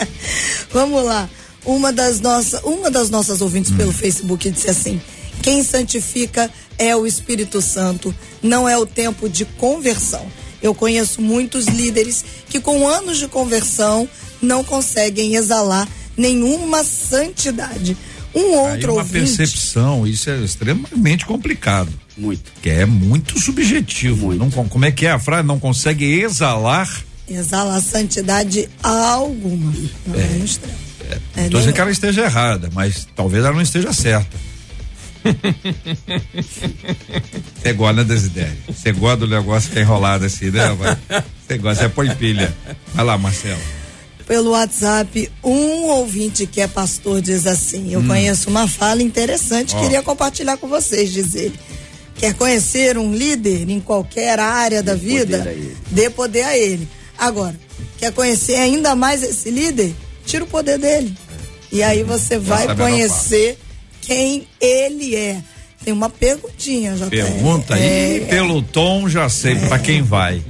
Vamos lá. Uma das, nossas, uma das nossas ouvintes pelo Facebook disse assim: quem santifica é o Espírito Santo, não é o tempo de conversão. Eu conheço muitos líderes que, com anos de conversão, não conseguem exalar nenhuma santidade. Um Aí outro uma ouvinte. percepção, isso é extremamente complicado. Muito. Que é muito subjetivo. Muito. Não, como é que é a frase? Não consegue exalar. Exalar santidade alguma. Não é. É, Não tô nem- dizendo que ela esteja errada, mas talvez ela não esteja certa. Você gosta, né, Desidério? Você gosta do negócio que é enrolado assim, né? Você gosta, você põe pilha. Vai lá, Marcelo. Pelo WhatsApp, um ouvinte que é pastor diz assim: Eu Hum. conheço uma fala interessante, Ó. queria compartilhar com vocês, diz ele. Quer conhecer um líder em qualquer área da vida? poder. Dê poder a ele. Agora, quer conhecer ainda mais esse líder? Tira o poder dele. E aí você vai conhecer quem ele é. Tem uma perguntinha, já Pergunta aí, É, pelo tom já sei pra quem vai.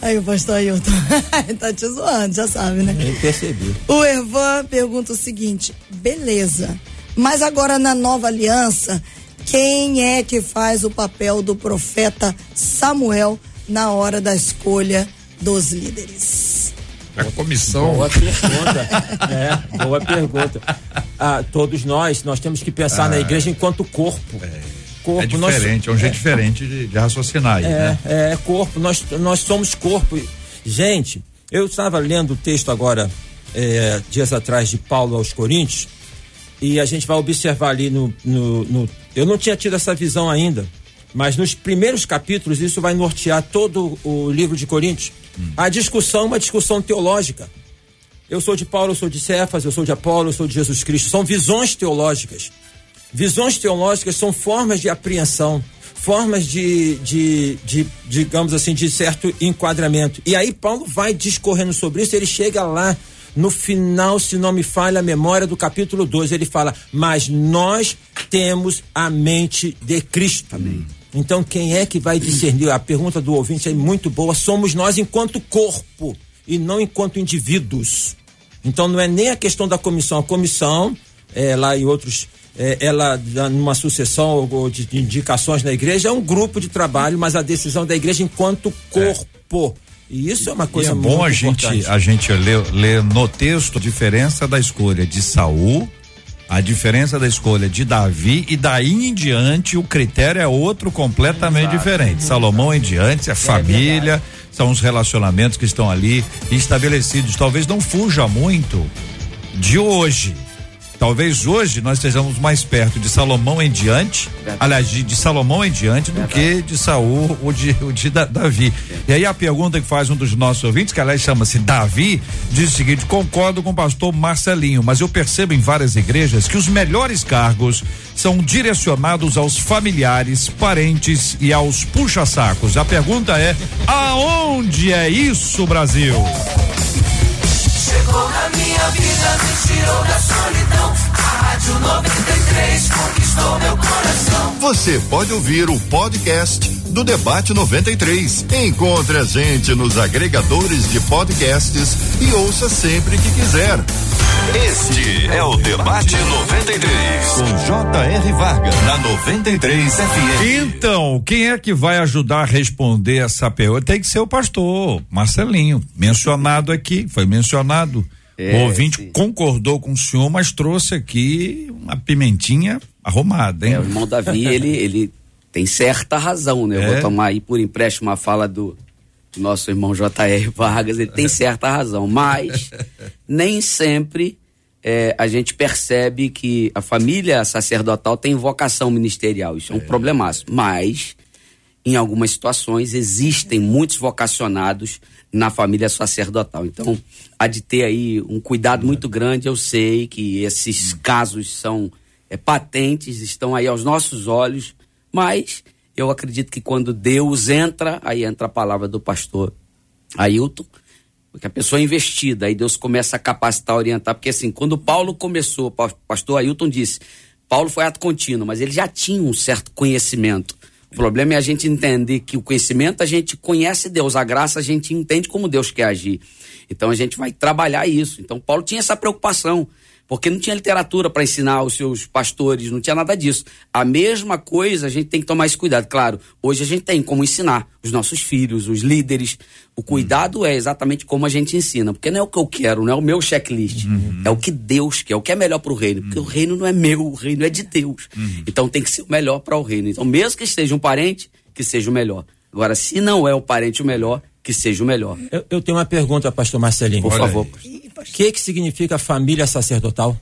Aí o pastor Ailton tá te zoando, já sabe, né? Nem percebi. O Ervan pergunta o seguinte: beleza, mas agora na nova aliança, quem é que faz o papel do profeta Samuel na hora da escolha dos líderes? A comissão. Boa pergunta. é, boa pergunta. Ah, todos nós, nós temos que pensar na igreja enquanto corpo. Corpo, É nós- diferente, é um jeito diferente de, de raciocinar aí, É, né? é corpo, nós, nós somos corpo. Gente, eu estava lendo o texto agora, é, dias atrás, de Paulo aos Coríntios, e a gente vai observar ali no, no, no- Eu não tinha tido essa visão ainda, mas nos primeiros capítulos isso vai nortear todo o livro de Coríntios. A discussão é uma discussão teológica. Eu sou de Paulo, eu sou de Cefas, eu sou de Apolo, eu sou de Jesus Cristo. São visões teológicas. Visões teológicas são formas de apreensão, formas de, de, de, digamos assim, de certo enquadramento. E aí Paulo vai discorrendo sobre isso, ele chega lá no final, se não me falha a memória, do capítulo 12, ele fala: Mas nós temos a mente de Cristo. Então, quem é que vai discernir? A pergunta do ouvinte é muito boa. Somos nós enquanto corpo e não enquanto indivíduos. Então não é nem a questão da comissão. A comissão, é, lá em outros, é, ela dá numa sucessão de, de indicações na igreja, é um grupo de trabalho, mas a decisão da igreja enquanto corpo. E isso é uma E coisa é muito bom a gente, importante. a gente ler, ler no texto a diferença da escolha de Saul, a diferença da escolha de Davi e daí em diante o critério é outro completamente diferente. Salomão em diante é família, são os relacionamentos que estão ali estabelecidos. Talvez não fuja muito de hoje. Talvez hoje nós estejamos mais perto de Salomão em diante, aliás, de, de Salomão em diante do que de Saul ou de, ou de Da- Davi. E aí a pergunta que faz um dos nossos ouvintes, que aliás chama-se Davi, diz o seguinte: concordo com o pastor Marcelinho, mas eu percebo em várias igrejas que os melhores cargos são direcionados aos familiares, parentes e aos puxa-sacos. A pergunta é: aonde é isso, Brasil? Chegou na minha vida, me tirou da solidão. A Rádio 93 conquistou meu coração. Você pode ouvir o podcast do Debate 93. Encontre a gente nos agregadores de podcasts e ouça sempre que quiser. Este é o Debate 93 com J.R. Vargas na 93 FM. Então, quem é que vai ajudar a responder essa pergunta? Tem que ser o pastor Marcelinho, mencionado aqui, foi mencionado. É, o ouvinte sim. concordou com o senhor, mas trouxe aqui uma pimentinha arrumada, hein? É, o irmão Davi, ele, ele tem certa razão, né? Eu É. vou tomar aí por empréstimo a fala do, nosso irmão J.R. Vargas, ele tem certa razão, mas nem sempre é, a gente percebe que a família sacerdotal tem vocação ministerial. Isso é um é. problemaço. Mas, em algumas situações, existem muitos vocacionados na família sacerdotal. Então, há de ter aí um cuidado muito grande. Eu sei que esses casos são é, patentes, estão aí aos nossos olhos, mas eu acredito que quando Deus entra, aí entra a palavra do pastor Ailton, porque a pessoa é investida, aí Deus começa a capacitar, orientar, porque assim, quando Paulo começou, o pastor Ailton disse, Paulo foi ato contínuo, mas ele já tinha um certo conhecimento. O problema é a gente entender que o conhecimento a gente conhece Deus, a graça a gente entende como Deus quer agir. Então a gente vai trabalhar isso. Então Paulo tinha essa preocupação porque não tinha literatura para ensinar os seus pastores, não tinha nada disso. A mesma coisa, a gente tem que tomar esse cuidado. Claro, hoje a gente tem como ensinar os nossos filhos, os líderes. O cuidado uhum. é exatamente como a gente ensina, porque não é o que eu quero, não é o meu checklist. Uhum. É o que Deus quer, o que é melhor para o reino. Porque uhum. o reino não é meu, o reino é de Deus. Uhum. Então tem que ser o melhor para o reino. Então, mesmo que seja um parente, que seja o melhor. Agora, se não é o parente o melhor, que seja o melhor. Eu, eu tenho uma pergunta, pastor Marcelinho. Por favor. O que, que significa família sacerdotal?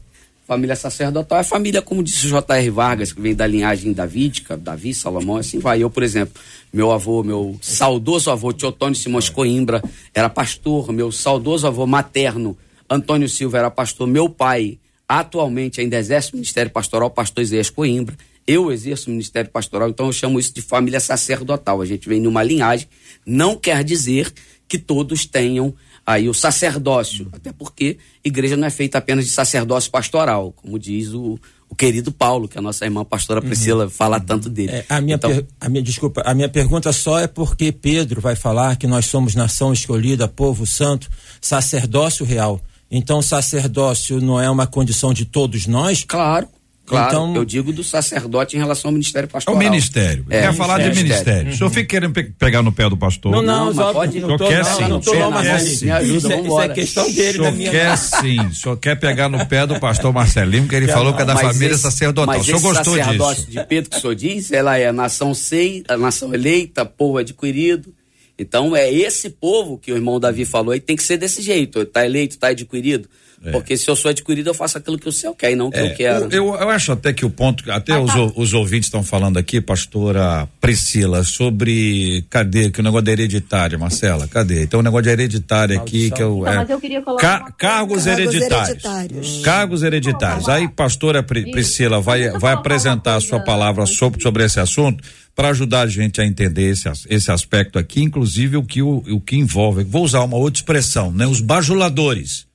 Família sacerdotal é família, como disse o J.R. Vargas, que vem da linhagem davídica, Davi, Salomão, assim vai. Eu, por exemplo, meu avô, meu saudoso avô, Teotônio Simões Coimbra, era pastor. Meu saudoso avô materno, Antônio Silva, era pastor. Meu pai, atualmente, ainda exerce o ministério pastoral, pastor Isaías Coimbra. Eu exerço o ministério pastoral, então eu chamo isso de família sacerdotal. A gente vem numa linhagem, não quer dizer que todos tenham aí o sacerdócio, até porque igreja não é feita apenas de sacerdócio pastoral, como diz o, o querido Paulo, que a nossa irmã pastora Priscila uhum. fala tanto dele. É, a minha, então, per, a minha desculpa, a minha pergunta só é porque Pedro vai falar que nós somos nação escolhida, povo santo, sacerdócio real. Então, sacerdócio não é uma condição de todos nós? Claro. Claro, então, eu digo do sacerdote em relação ao ministério pastoral. É o ministério. É, Quer falar de ministério. Uhum. O senhor fica querendo pe pegar no pé do pastor? Não, não, não pode. Não, tô, quer, sim. não, tô, não, me ajuda, isso, é, isso é questão dele, da minha quer sim. O senhor quer pegar no pé do pastor Marcelinho, que ele falou que é da família esse, sacerdotal. Mas o senhor gostou disso? de Pedro que o senhor diz, ela é nação sei, a nação eleita, povo adquirido. Então é esse povo que o irmão Davi falou aí tem que ser desse jeito. Está eleito, está adquirido. É. Porque se eu sou adquirido, eu faço aquilo que o céu quer e não o que é. eu quero. Eu, eu, eu, acho até que o ponto, até ah, os, tá. os ouvintes estão falando aqui, pastora Priscila, sobre cadê, que o negócio da hereditária, Marcela, cadê? Então o negócio de hereditária aqui, que eu. Então, é, mas eu queria colocar ca, cargos, hereditários. hereditários. Cargos hereditários. Aí, pastora Pri, Priscila vai, vai apresentar a sua palavra sobre, sobre esse assunto para ajudar a gente a entender esse, esse aspecto aqui, inclusive o que, o, o que envolve. Vou usar uma outra expressão, né? Os bajuladores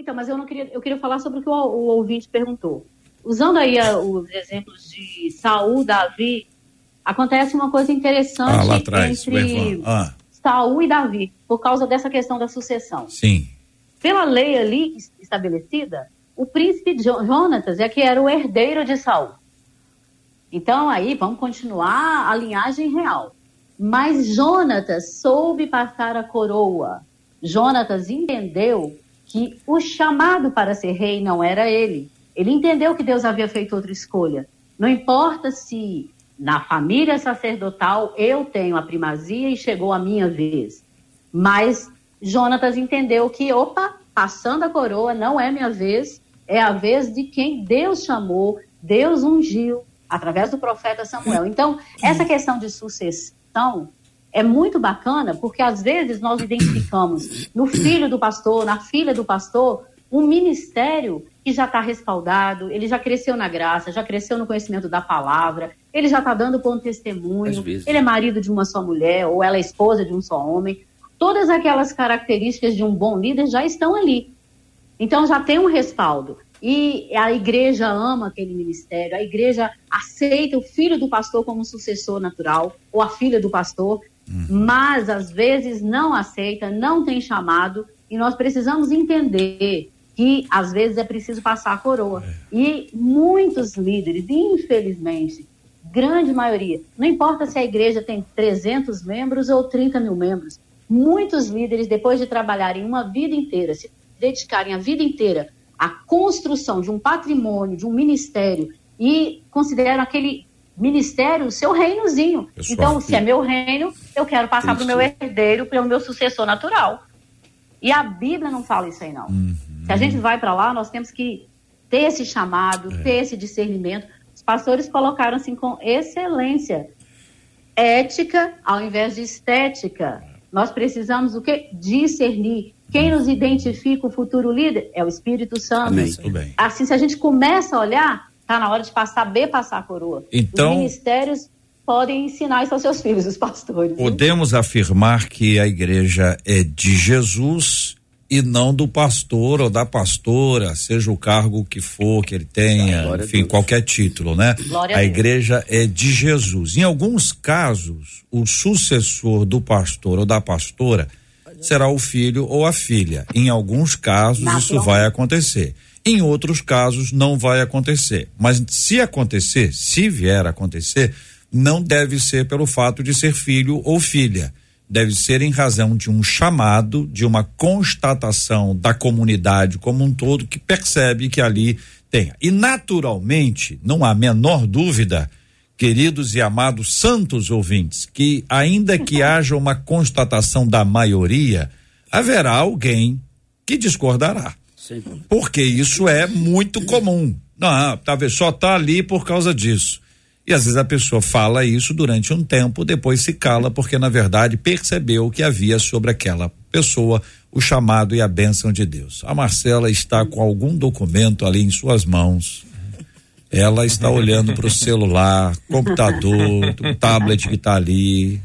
então, mas eu não queria, eu queria falar sobre o que o, o ouvinte perguntou. Usando aí a, os exemplos de Saul, Davi, acontece uma coisa interessante ah, lá atrás, entre ah. Saul e Davi, por causa dessa questão da sucessão. Sim. Pela lei ali estabelecida, o príncipe Jonatas é que era o herdeiro de Saul. Então aí vamos continuar a linhagem real. Mas Jonatas soube passar a coroa. Jonatas entendeu que o chamado para ser rei não era ele. Ele entendeu que Deus havia feito outra escolha. Não importa se na família sacerdotal eu tenho a primazia e chegou a minha vez. Mas Jonatas entendeu que, opa, passando a coroa, não é minha vez, é a vez de quem Deus chamou, Deus ungiu, através do profeta Samuel. Então, essa questão de sucessão é muito bacana porque às vezes nós identificamos no filho do pastor, na filha do pastor, um ministério que já está respaldado, ele já cresceu na graça, já cresceu no conhecimento da palavra, ele já está dando bom testemunho, ele é marido de uma só mulher ou ela é esposa de um só homem. Todas aquelas características de um bom líder já estão ali. Então já tem um respaldo. E a igreja ama aquele ministério, a igreja aceita o filho do pastor como sucessor natural, ou a filha do pastor, mas às vezes não aceita, não tem chamado, e nós precisamos entender que às vezes é preciso passar a coroa. É. E muitos líderes, infelizmente, grande maioria, não importa se a igreja tem 300 membros ou 30 mil membros, muitos líderes, depois de trabalharem uma vida inteira, se dedicarem a vida inteira à construção de um patrimônio, de um ministério, e consideram aquele ministério o seu reinozinho. Pessoal, então, se é meu reino, eu quero passar para o meu herdeiro, para o meu sucessor natural. E a Bíblia não fala isso aí, não. Se a gente vai para lá, nós temos que ter esse chamado, ter esse discernimento. Os pastores colocaram assim com excelência. Ética ao invés de estética. Nós precisamos o quê? Discernir. Quem nos identifica o futuro líder é o Espírito Santo. Amém. Assim, se a gente começa a olhar, tá na hora de passar B, passar a coroa. Então- Os ministérios podem ensinar isso aos seus filhos, os pastores. Podemos afirmar que a igreja é de Jesus e não do pastor ou da pastora, seja o cargo que for que ele tenha, Glória enfim, qualquer título, né? Glória a igreja é de Jesus. Em alguns casos, o sucessor do pastor ou da pastora será o filho ou a filha. Em alguns casos, isso vai acontecer. Em outros casos, não vai acontecer. Mas se acontecer, se vier a acontecer, não deve ser pelo fato de ser filho ou filha. Deve ser em razão de um chamado, de uma constatação da comunidade como um todo que percebe que ali tem. E naturalmente, não há menor dúvida, queridos e amados santos ouvintes, que ainda que haja uma constatação da maioria, haverá alguém que discordará. Porque isso é muito comum. Não, talvez só tá ali por causa disso. E às vezes a pessoa fala isso durante um tempo, depois se cala, porque na verdade percebeu que havia sobre aquela pessoa o chamado e a bênção de Deus. A Marcela está com algum documento ali em suas mãos. Ela está olhando para o celular, computador, tablet que está ali.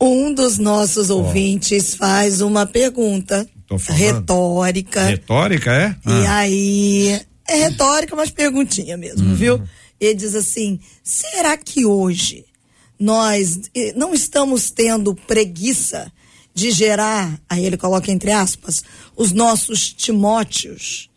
Um dos nossos ouvintes faz uma pergunta retórica. Retórica, é? E Ah, aí, é retórica, mas perguntinha mesmo, viu? Ele diz assim: será que hoje nós eh, não estamos tendo preguiça de gerar, aí ele coloca entre aspas, os nossos Timóteos,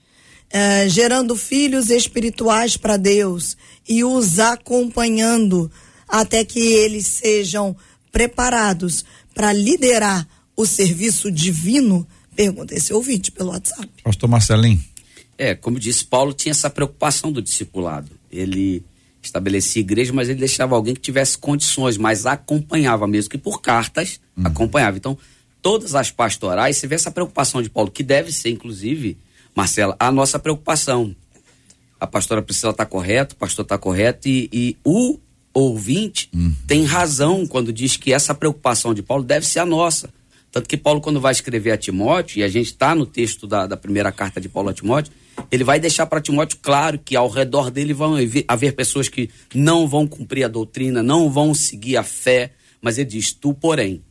eh, gerando filhos espirituais para Deus e os acompanhando até que eles sejam preparados para liderar o serviço divino? Pergunta esse ouvinte pelo WhatsApp. Pastor Marcelinho. É, como disse, Paulo tinha essa preocupação do discipulado. Ele estabelecia igreja, mas ele deixava alguém que tivesse condições, mas acompanhava mesmo que por cartas acompanhava. Então, todas as pastorais, você vê essa preocupação de Paulo, que deve ser, inclusive, Marcela, a nossa preocupação. A pastora Priscila está correta, o pastor está correto, e, e o ouvinte tem razão quando diz que essa preocupação de Paulo deve ser a nossa. Tanto que Paulo, quando vai escrever a Timóteo, e a gente está no texto da, da primeira carta de Paulo a Timóteo, ele vai deixar para Timóteo claro que ao redor dele vão haver- haver pessoas que não vão cumprir a doutrina, não vão seguir a fé, mas ele diz: tu, porém.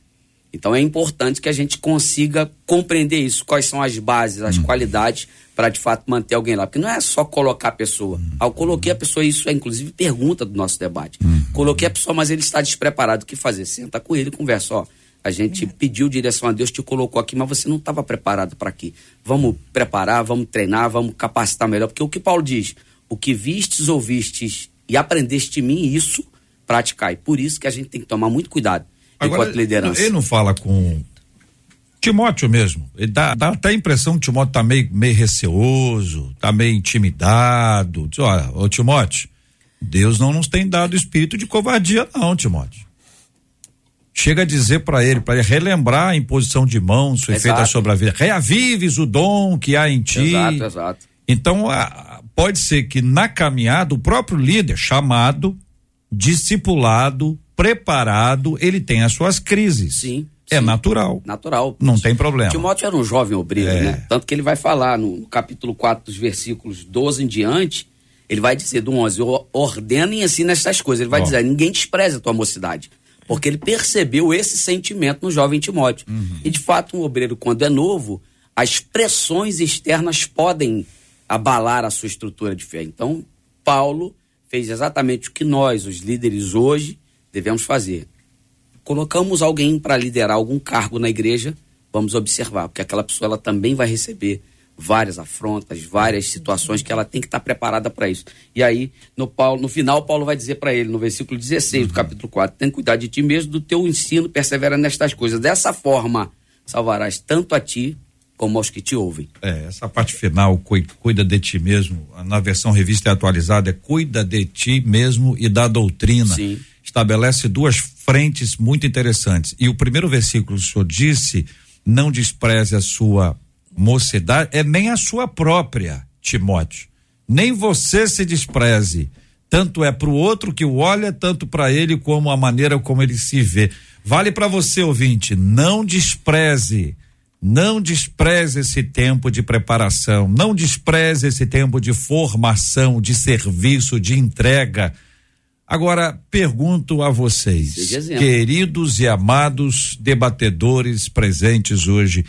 Então é importante que a gente consiga compreender isso, quais são as bases, as qualidades para de fato manter alguém lá. Porque não é só colocar a pessoa. Eu coloquei a pessoa, isso é inclusive pergunta do nosso debate. Coloquei a pessoa, mas ele está despreparado. O que fazer? Senta com ele e conversa. Ó, a gente pediu direção a Deus, te colocou aqui, mas você não estava preparado para aqui. Vamos preparar, vamos treinar, vamos capacitar melhor. Porque o que Paulo diz? O que vistes, ouvistes e aprendeste de mim, isso praticai. Por isso que a gente tem que tomar muito cuidado enquanto liderança. Ele não fala com Timóteo mesmo. Ele dá, dá até a impressão que Timóteo tá meio, meio receoso, tá meio intimidado. Diz, olha, ô Timóteo, Deus não nos tem dado espírito de covardia, não, Timóteo. Chega a dizer para ele, para ele relembrar a imposição de mãos foi feita sobre a vida. Reavives o dom que há em ti. Exato, exato. Então, pode ser que na caminhada, o próprio líder, chamado, discipulado, preparado, ele tem as suas crises. Sim. É sim. natural. Natural. Não tem problema. Timóteo era um jovem obreiro, É. né? Tanto que ele vai falar no, no capítulo 4 dos versículos 12 em diante, ele vai dizer do 11, "O- ordena e ensina estas coisas. Ele vai Ó. dizer, ninguém despreza a tua mocidade. Porque ele percebeu esse sentimento no jovem Timóteo. Uhum. E de fato, um obreiro, quando é novo, as pressões externas podem abalar a sua estrutura de fé. Então, Paulo fez exatamente o que nós, os líderes hoje, devemos fazer colocamos alguém para liderar algum cargo na igreja, vamos observar, porque aquela pessoa ela também vai receber várias afrontas, várias situações que ela tem que estar preparada para isso. E aí, no, Paulo, no final, Paulo vai dizer para ele, no versículo 16 do capítulo 4, tem cuidado de ti mesmo, do teu ensino, persevera nestas coisas. Dessa forma, salvarás tanto a ti como aos que te ouvem. É, essa parte final, cui- cuida de ti mesmo, na versão revista e atualizada, é cuida de ti mesmo e da doutrina. Sim. Estabelece duas frentes muito interessantes. E o primeiro versículo que o senhor disse, não despreze a sua mocidade, é nem a sua própria, Timóteo. Nem você se despreze. Tanto é para o outro que o olha, tanto para ele como a maneira como ele se vê. Vale para você, ouvinte, não despreze. Não despreze esse tempo de preparação, não despreze esse tempo de formação, de serviço, de entrega. Agora, pergunto a vocês, queridos e amados debatedores presentes hoje,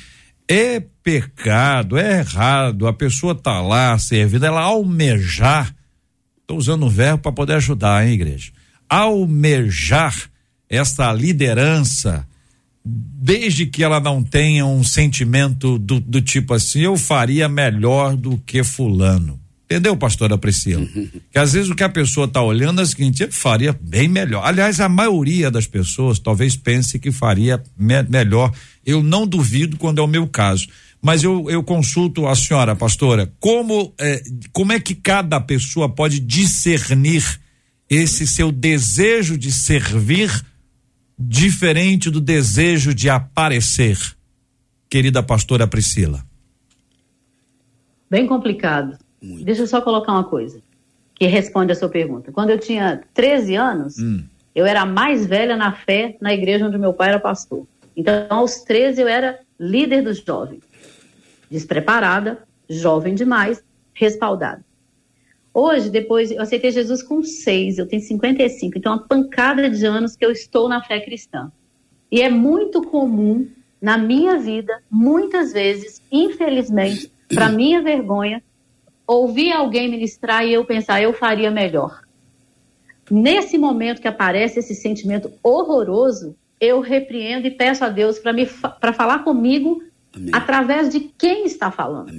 é pecado, é errado a pessoa tá lá servindo, ela almejar, estou usando o verbo para poder ajudar, hein, igreja? Almejar essa liderança, desde que ela não tenha um sentimento do, do tipo assim, eu faria melhor do que fulano. Entendeu, pastora Priscila? que às vezes o que a pessoa está olhando é o seguinte, eu faria bem melhor. Aliás, a maioria das pessoas talvez pense que faria me- melhor. Eu não duvido quando é o meu caso. Mas eu, eu consulto a senhora, pastora, como, é, como é que cada pessoa pode discernir esse seu desejo de servir diferente do desejo de aparecer, querida pastora Priscila? Bem complicado. Deixa eu só colocar uma coisa que responde a sua pergunta. Quando eu tinha 13 anos, eu era a mais velha na fé na igreja onde meu pai era pastor. Então, aos 13, eu era líder dos jovens. Despreparada, jovem demais, respaldada. Hoje, depois, eu aceitei Jesus com 6, eu tenho 55, então uma pancada de anos que eu estou na fé cristã. E é muito comum na minha vida, muitas vezes, infelizmente, para minha vergonha, ouvir alguém ministrar e eu pensar, eu faria melhor. Nesse momento que aparece esse sentimento horroroso, eu repreendo e peço a Deus para falar comigo Amém. através de quem está falando.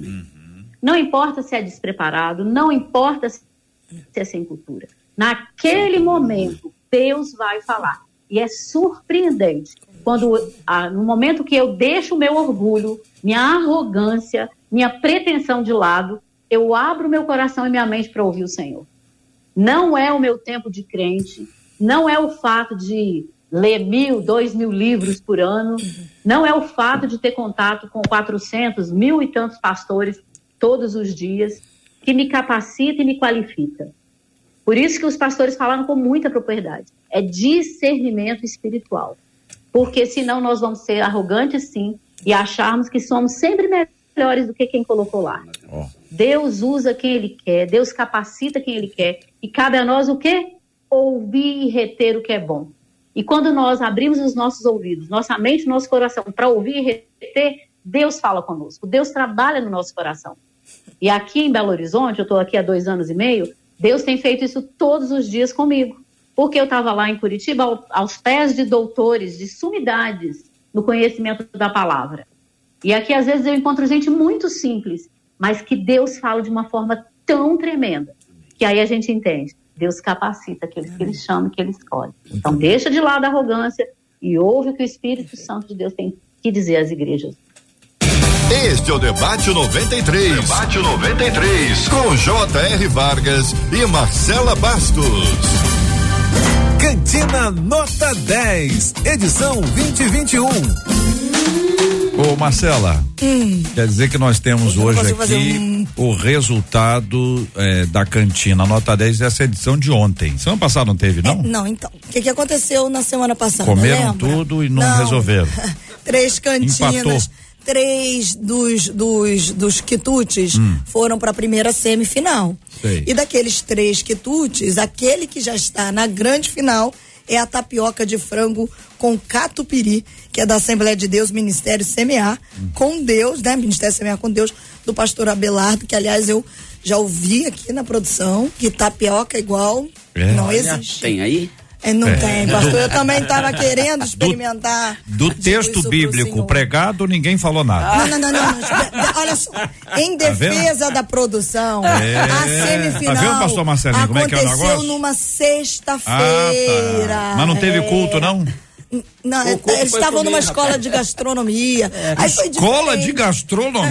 Não importa se é despreparado, não importa se é sem cultura. Naquele momento, Deus vai falar. E é surpreendente quando, ah, no momento que eu deixo o meu orgulho, minha arrogância, minha pretensão de lado, eu abro meu coração e minha mente para ouvir o Senhor. Não é o meu tempo de crente, não é o fato de ler mil, dois mil livros por ano, não é o fato de ter contato com 400, mil e tantos pastores todos os dias que me capacita e me qualifica. Por isso que os pastores falaram com muita propriedade. É discernimento espiritual. Porque senão nós vamos ser arrogantes sim e acharmos que somos sempre melhores do que quem colocou lá. Ó. Deus usa quem ele quer, Deus capacita quem ele quer e cabe a nós o quê? Ouvir e reter o que é bom. E quando nós abrimos os nossos ouvidos, nossa mente, nosso coração para ouvir e reter, Deus fala conosco, Deus trabalha no nosso coração. E aqui em Belo Horizonte, eu estou aqui há dois anos e meio, Deus tem feito isso todos os dias comigo. Porque eu estava lá em Curitiba, ao- aos pés de doutores, de sumidades no conhecimento da palavra. E aqui, às vezes, eu encontro gente muito simples, mas que Deus fala de uma forma tão tremenda, que aí a gente entende. Deus capacita aqueles que ele chama e que ele escolhe. Então, deixa de lado a arrogância e ouve o que o Espírito Santo de Deus tem que dizer às igrejas. Este é o Debate 93. Debate 93. Com J.R. Vargas e Marcela Bastos. Cantina Nota 10, edição 2021. Ô Marcela, quer dizer que nós temos Hum. Não hoje aqui um- o resultado eh, da cantina nota 10 dessa edição de ontem. Semana passada não teve, não? Não, então. O que, que aconteceu na semana passada? Comeram lembra? tudo e não resolveram. Três cantinas. Empatou. Três dos, dos, dos quitutes foram para a primeira semifinal. Hum. Sei. E daqueles três quitutes, aquele que já está na grande final é a tapioca de frango com catupiry, que é da Assembleia de Deus, Ministério Semear, Hum. com Deus, né? Ministério Semear com Deus, do pastor Abelardo, que aliás eu já ouvi aqui na produção, que tapioca igual É. não Olha, existe. Tem aí? É, não É. tem, pastor. Eu também estava querendo experimentar. Do Digo texto bíblico pregado, ninguém falou nada. Não, não, não, não. não. Olha só. Em Tá defesa da produção, É. a semifinal Tá vendo, pastor Marcelinho, como é que é o negócio? numa Ah, sexta-feira. tá. Mas não teve É. culto, não? Não, O culto eles foi estavam comer, numa rapaz. escola de gastronomia. Aí foi Escola de gastronomia?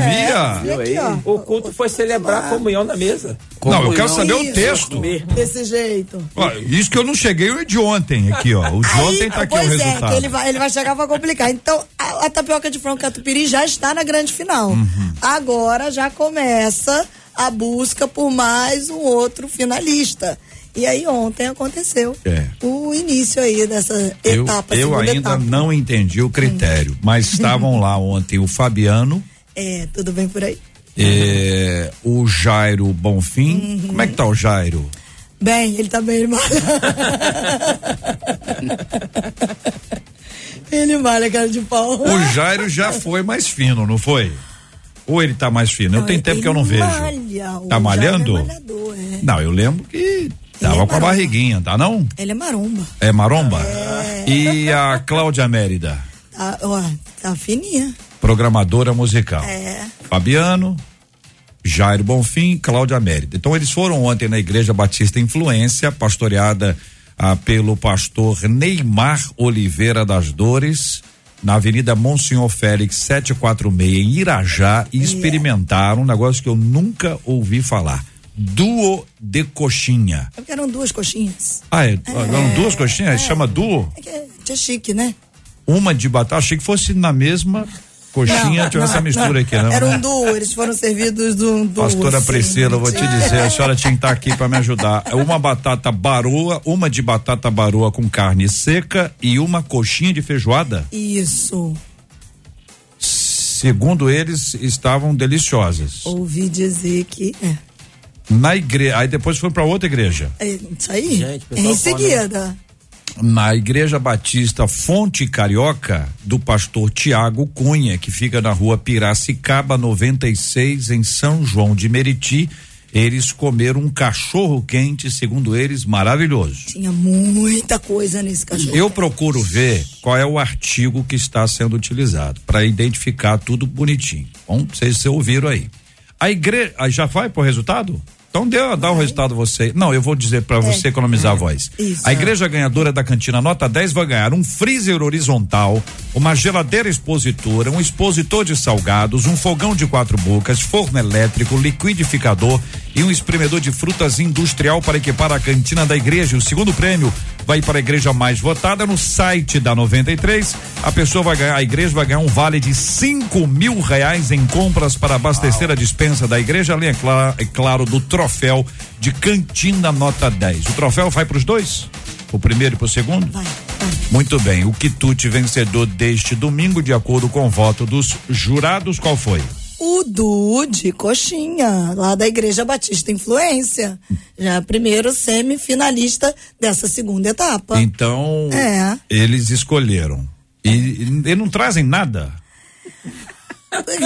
É, aqui, ó. O culto foi celebrar a comunhão na mesa. Não, eu quero Comunhão. saber o Isso. texto. Desse jeito. Ó, isso que eu não cheguei o de ontem aqui, ó. O de ontem tá aqui o pois é, resultado. que ele vai, ele vai chegar pra complicar. Então, a, a tapioca de frango catupiry já está na grande final. Uhum. Agora já começa a busca por mais um outro finalista. E aí ontem aconteceu É. o início aí dessa Eu, etapa. eu ainda etapa. não entendi o critério, mas estavam lá ontem o Fabiano, É, tudo bem por aí. eh, o Jairo Bonfim. Uhum. Como é que tá o Jairo? Bem, ele tá bem, ele malha. ele malha, cara de pau. O Jairo já foi mais fino, não foi? Ou ele tá mais fino? Eu tenho tempo que eu não vejo. malha, o Tá malhando? Jairo é malhador, é. Não, eu lembro que tava é com a barriguinha, tá não? Ele é maromba. É maromba? E a Cláudia Mérida, Tá, ó, tá fininha. programadora musical. É. Fabiano, Jairo Bonfim, Cláudia Mérida. Então eles foram ontem na Igreja Batista Influência, pastoreada ah, pelo pastor Neymar Oliveira das Dores, na Avenida Monsenhor Félix 746 em Irajá e experimentaram um negócio que eu nunca ouvi falar. Duo de coxinha. É porque eram duas coxinhas. Ah, é, eram duas coxinhas? Chama duo? É que é, é chique, né? Uma de batata. Achei que fosse na mesma coxinha, Não, essa não, mistura aqui, não. Era né? um duo, eles foram servidos de um duo. Pastora assim. Priscila, eu vou te dizer, a senhora tinha que estar aqui para me ajudar. É Uma batata baroa, uma de batata baroa com carne seca e uma coxinha de feijoada. Isso. Segundo eles, estavam deliciosas. Ouvi dizer que. É. Na igreja, aí depois foi para outra igreja. É isso aí. Gente, em seguida. Na Igreja Batista Fonte Carioca, do pastor Tiago Cunha, que fica na rua Piracicaba 96, em São João de Meriti, eles comeram um cachorro quente, segundo eles, maravilhoso. Tinha muita coisa nesse cachorro. Eu procuro ver qual é o artigo que está sendo utilizado para identificar tudo bonitinho. Bom, vocês se ouviram aí. A igreja já vai pro resultado? Então dê, dá o resultado você. Não, eu vou dizer para você economizar a voz. É. Isso. A igreja ganhadora da cantina nota 10 vai ganhar um freezer horizontal, uma geladeira expositora, um expositor de salgados, um fogão de quatro bocas, forno elétrico, liquidificador e um espremedor de frutas industrial para equipar a cantina da igreja. O segundo prêmio vai para a igreja mais votada no site da 93. A pessoa vai ganhar, a igreja vai ganhar um vale de cinco mil reais em compras para abastecer a dispensa da igreja, além, é, cla- é claro, do troféu de cantina nota 10. O troféu vai para os dois? O primeiro e pro segundo? Vai, vai. Muito bem. O quitute vencedor deste domingo, de acordo com o voto dos jurados, qual foi? O Du de Coxinha, lá da Igreja Batista Influência. Já primeiro semifinalista dessa segunda etapa. Então, É. eles escolheram. E, e, e não trazem nada.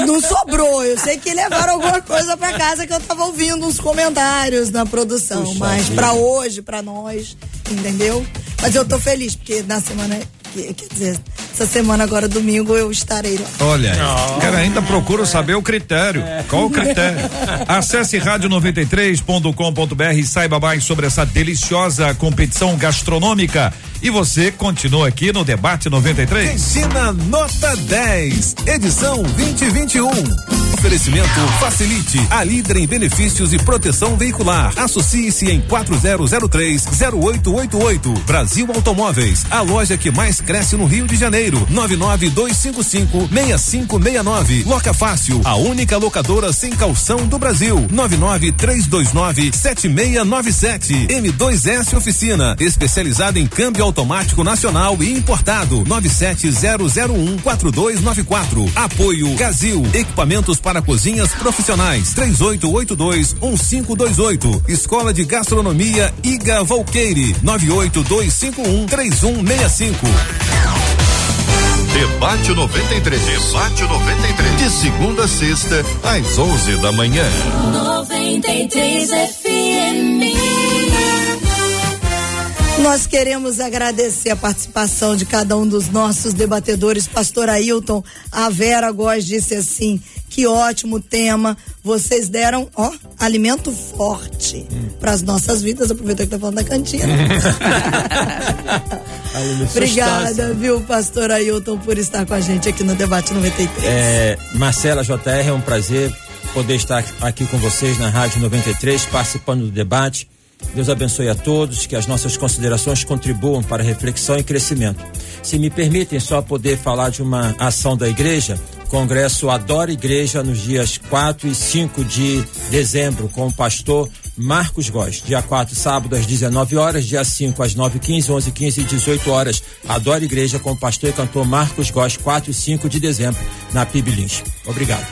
Não sobrou. Eu sei que levaram alguma coisa pra casa que eu tava ouvindo uns comentários na produção. Puxa mas pra hoje, pra nós, entendeu? Mas eu tô feliz, porque na semana. Que- Quer dizer, essa semana agora, domingo, eu estarei lá. Olha aí. Cara, ainda procuro saber o critério. Qual o critério? Acesse rádio93.com.br e saiba mais sobre essa deliciosa competição gastronômica. E você continua aqui no Debate 93. Cantina Nota 10, edição 2021. Oferecimento Facilite, a líder em benefícios e proteção veicular. Associe-se em 4003-0888. Brasil Automóveis, a loja que mais cresce no Rio de Janeiro. 99255-6569. Loca Fácil, a única locadora sem calção do Brasil. 99329-7697. M2S Oficina, especializada em câmbio automático nacional e importado. 970014294. Apoio Gazil, equipamentos para cozinhas profissionais. 38821528. Escola de Gastronomia Iga Volqueire. 982513165. Debate 93. Debate 93. De segunda a sexta, às 11 da manhã. 93 FM. Nós queremos agradecer a participação de cada um dos nossos debatedores. Pastor Ailton, a Vera Góes disse assim: que ótimo tema. Vocês deram, ó, alimento forte para as nossas vidas. Aproveita que tá falando da cantina. Obrigada, viu, pastor Ailton, por estar com a gente aqui no Debate 93. É, Marcela JR, é um prazer poder estar aqui com vocês na Rádio 93, participando do debate. Deus abençoe a todos, que as nossas considerações contribuam para reflexão e crescimento. Se me permitem só poder falar de uma ação da igreja, Congresso Adora Igreja nos dias 4 e 5 de dezembro com o pastor Marcos Góes. Dia 4, sábado às 19 horas, dia 5 às 9h15, 11h15 e 18 horas. Adora Igreja com o pastor e cantor Marcos Góes, 4 e 5 de dezembro, na PIB Lins. Obrigado.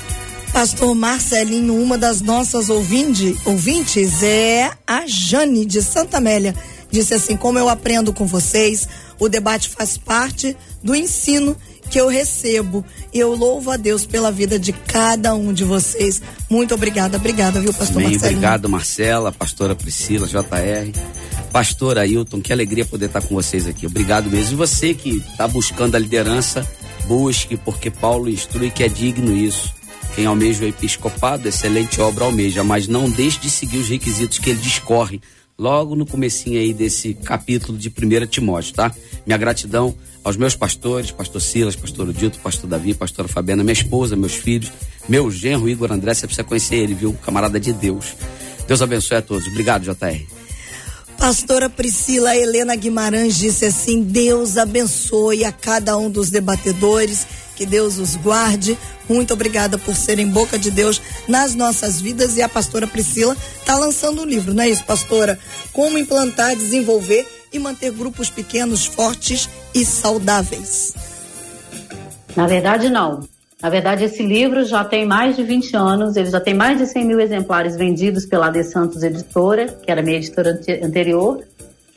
Pastor Marcelinho, uma das nossas ouvinte, ouvintes é a Jane de Santa Amélia. Disse assim: Como eu aprendo com vocês, o debate faz parte do ensino que eu recebo. Eu louvo a Deus pela vida de cada um de vocês. Muito obrigada, obrigada, viu, Pastor Bem, Marcelinho? obrigado, Marcela, pastora Priscila, JR, pastor Ailton, que alegria poder estar com vocês aqui. Obrigado mesmo. E você que está buscando a liderança, busque, porque Paulo instrui que é digno isso. Quem almeja o episcopado, excelente obra almeja, mas não deixe de seguir os requisitos que ele discorre logo no comecinho aí desse capítulo de 1 Timóteo, tá? Minha gratidão aos meus pastores, pastor Silas, pastor Dito, pastor Davi, pastora Fabiana, minha esposa, meus filhos, meu genro Igor André, você precisa conhecer ele, viu? Camarada de Deus. Deus abençoe a todos. Obrigado, JR. Pastora Priscila Helena Guimarães disse assim: Deus abençoe a cada um dos debatedores, que Deus os guarde. Muito obrigada por serem boca de Deus nas nossas vidas. E a pastora Priscila está lançando um livro, não é isso, pastora? Como implantar, desenvolver e manter grupos pequenos, fortes e saudáveis. Na verdade, não. Na verdade, esse livro já tem mais de 20 anos, ele já tem mais de 100 mil exemplares vendidos pela De Santos Editora, que era minha editora ante- anterior.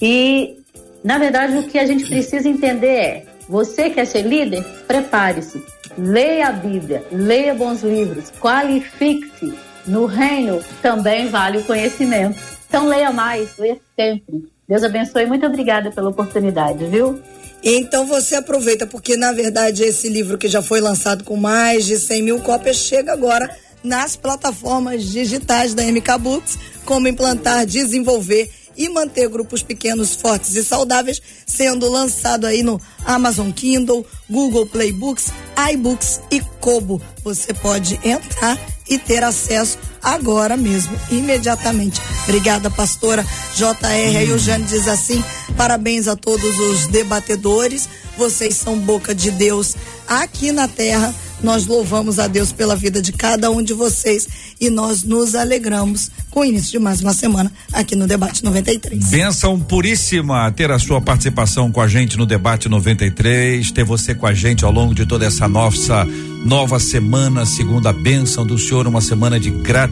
E, na verdade, o que a gente precisa entender é: você quer ser líder? Prepare-se. Leia a Bíblia, leia bons livros, qualifique-se. No reino também vale o conhecimento. Então, leia mais, leia sempre. Deus abençoe. Muito obrigada pela oportunidade, viu? Então você aproveita, porque na verdade esse livro que já foi lançado com mais de 100 mil cópias chega agora nas plataformas digitais da MK Books, como implantar, desenvolver e manter grupos pequenos, fortes e saudáveis, sendo lançado aí no Amazon Kindle, Google Play Books, iBooks e Kobo. Você pode entrar e ter acesso agora mesmo, imediatamente. Obrigada, pastora JR. Aí o Jane diz assim: parabéns a todos os debatedores. Vocês são boca de Deus aqui na terra. Nós louvamos a Deus pela vida de cada um de vocês e nós nos alegramos com o início de mais uma semana aqui no Debate 93. Benção puríssima ter a sua participação com a gente no debate 93, ter você com a gente ao longo de toda essa nossa nova semana, segundo a bênção do Senhor, uma semana de gratidão,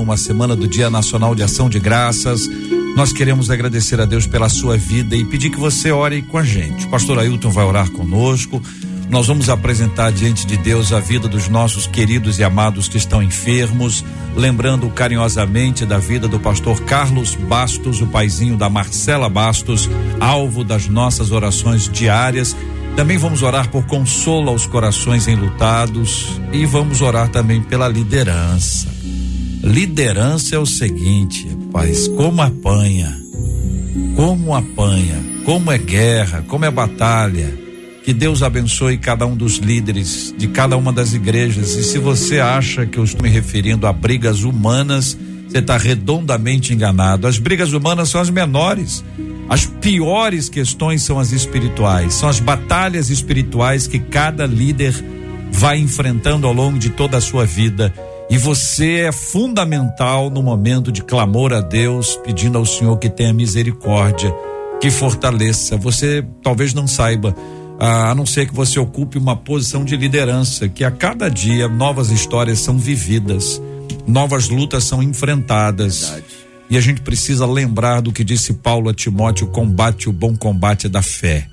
uma semana do Dia Nacional de Ação de Graças. Nós queremos agradecer a Deus pela sua vida e pedir que você ore com a gente. O pastor Ailton vai orar conosco. Nós vamos apresentar diante de Deus a vida dos nossos queridos e amados que estão enfermos, lembrando carinhosamente da vida do pastor Carlos Bastos, o paizinho da Marcela Bastos, alvo das nossas orações diárias. Também vamos orar por consolo aos corações enlutados e vamos orar também pela liderança. Liderança é o seguinte, rapaz, como apanha, como apanha, como é guerra, como é batalha. Que Deus abençoe cada um dos líderes de cada uma das igrejas. E se você acha que eu estou me referindo a brigas humanas, você está redondamente enganado. As brigas humanas são as menores. As piores questões são as espirituais. São as batalhas espirituais que cada líder vai enfrentando ao longo de toda a sua vida. E você é fundamental no momento de clamor a Deus, pedindo ao Senhor que tenha misericórdia, que fortaleça. Você talvez não saiba, a não ser que você ocupe uma posição de liderança, que a cada dia novas histórias são vividas, novas lutas são enfrentadas. E a gente precisa lembrar do que disse Paulo a Timóteo: combate o bom combate da fé.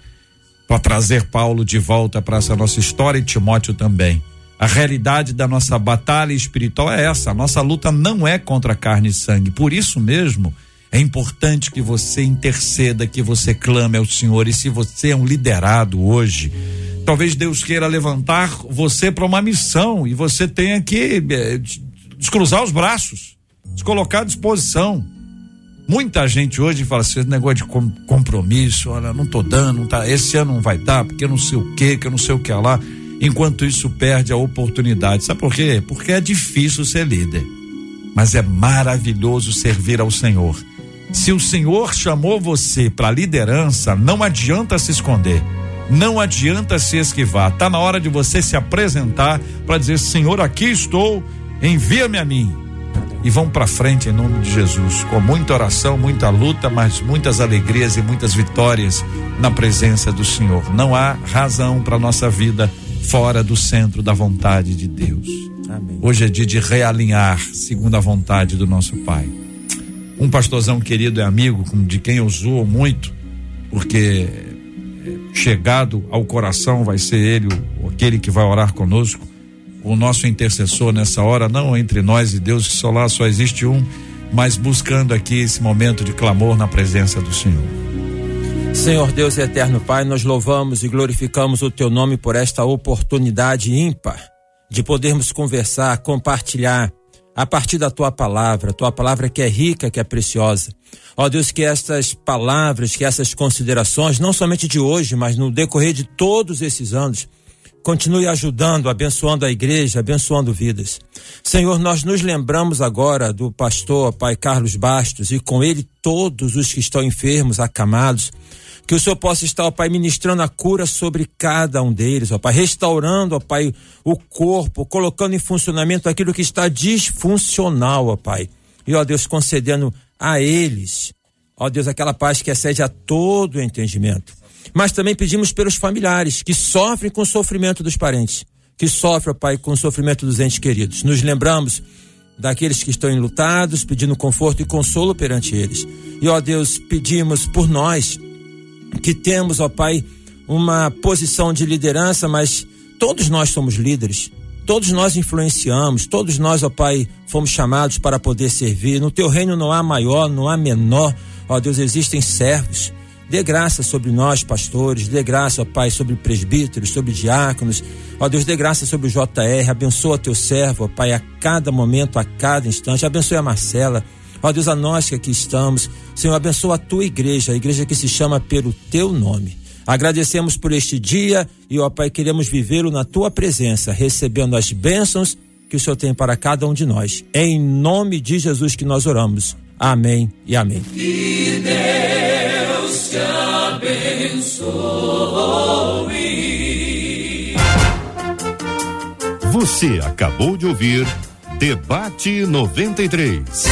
Para trazer Paulo de volta para essa nossa história e Timóteo também. A realidade da nossa batalha espiritual é essa. A nossa luta não é contra carne e sangue. Por isso mesmo, é importante que você interceda, que você clame ao Senhor. E se você é um liderado hoje, talvez Deus queira levantar você para uma missão e você tenha que eh, descruzar os braços, se colocar à disposição. Muita gente hoje fala assim, esse negócio de com- compromisso, olha, não tô dando, não tá, esse ano não vai dar, porque não sei o que, que eu não sei o que lá. Enquanto isso perde a oportunidade. Sabe por quê? Porque é difícil ser líder. Mas é maravilhoso servir ao Senhor. Se o Senhor chamou você para liderança, não adianta se esconder. Não adianta se esquivar. Tá na hora de você se apresentar para dizer: Senhor, aqui estou, envia-me a mim. E vão para frente em nome de Jesus, com muita oração, muita luta, mas muitas alegrias e muitas vitórias na presença do Senhor. Não há razão para nossa vida fora do centro da vontade de Deus. Amém. Hoje é dia de realinhar segundo a vontade do nosso Pai. Um pastorzão querido e amigo, de quem eu zoo muito, porque é, chegado ao coração vai ser ele, aquele que vai orar conosco, o nosso intercessor nessa hora, não entre nós e Deus, que só lá só existe um, mas buscando aqui esse momento de clamor na presença do Senhor. Senhor Deus eterno Pai, nós louvamos e glorificamos o teu nome por esta oportunidade ímpar de podermos conversar, compartilhar a partir da tua palavra, tua palavra que é rica, que é preciosa. Ó Deus, que estas palavras, que essas considerações, não somente de hoje, mas no decorrer de todos esses anos, continue ajudando, abençoando a igreja, abençoando vidas. Senhor, nós nos lembramos agora do pastor Pai Carlos Bastos e com ele todos os que estão enfermos, acamados. Que o Senhor possa estar, ó Pai, ministrando a cura sobre cada um deles, ó Pai, restaurando, ó Pai, o corpo, colocando em funcionamento aquilo que está disfuncional, ó Pai. E, ó Deus, concedendo a eles, ó Deus, aquela paz que excede a todo entendimento. Mas também pedimos pelos familiares que sofrem com o sofrimento dos parentes, que sofrem, ó Pai, com o sofrimento dos entes queridos. Nos lembramos daqueles que estão enlutados, pedindo conforto e consolo perante eles. E, ó Deus, pedimos por nós que temos, ó Pai, uma posição de liderança, mas todos nós somos líderes. Todos nós influenciamos, todos nós, ó Pai, fomos chamados para poder servir. No teu reino não há maior, não há menor. Ó Deus, existem servos. Dê graça sobre nós, pastores, dê graça, ó Pai, sobre presbíteros, sobre diáconos. Ó Deus, dê graça sobre o JR, abençoa teu servo, ó Pai, a cada momento, a cada instante. Abençoe a Marcela. Ó Deus, a nós que aqui estamos. Senhor, abençoa a tua igreja, a igreja que se chama pelo teu nome. Agradecemos por este dia e, ó Pai, queremos vivê-lo na tua presença, recebendo as bênçãos que o Senhor tem para cada um de nós. É em nome de Jesus que nós oramos. Amém e amém. Que Deus te abençoe. Você acabou de ouvir Debate 93.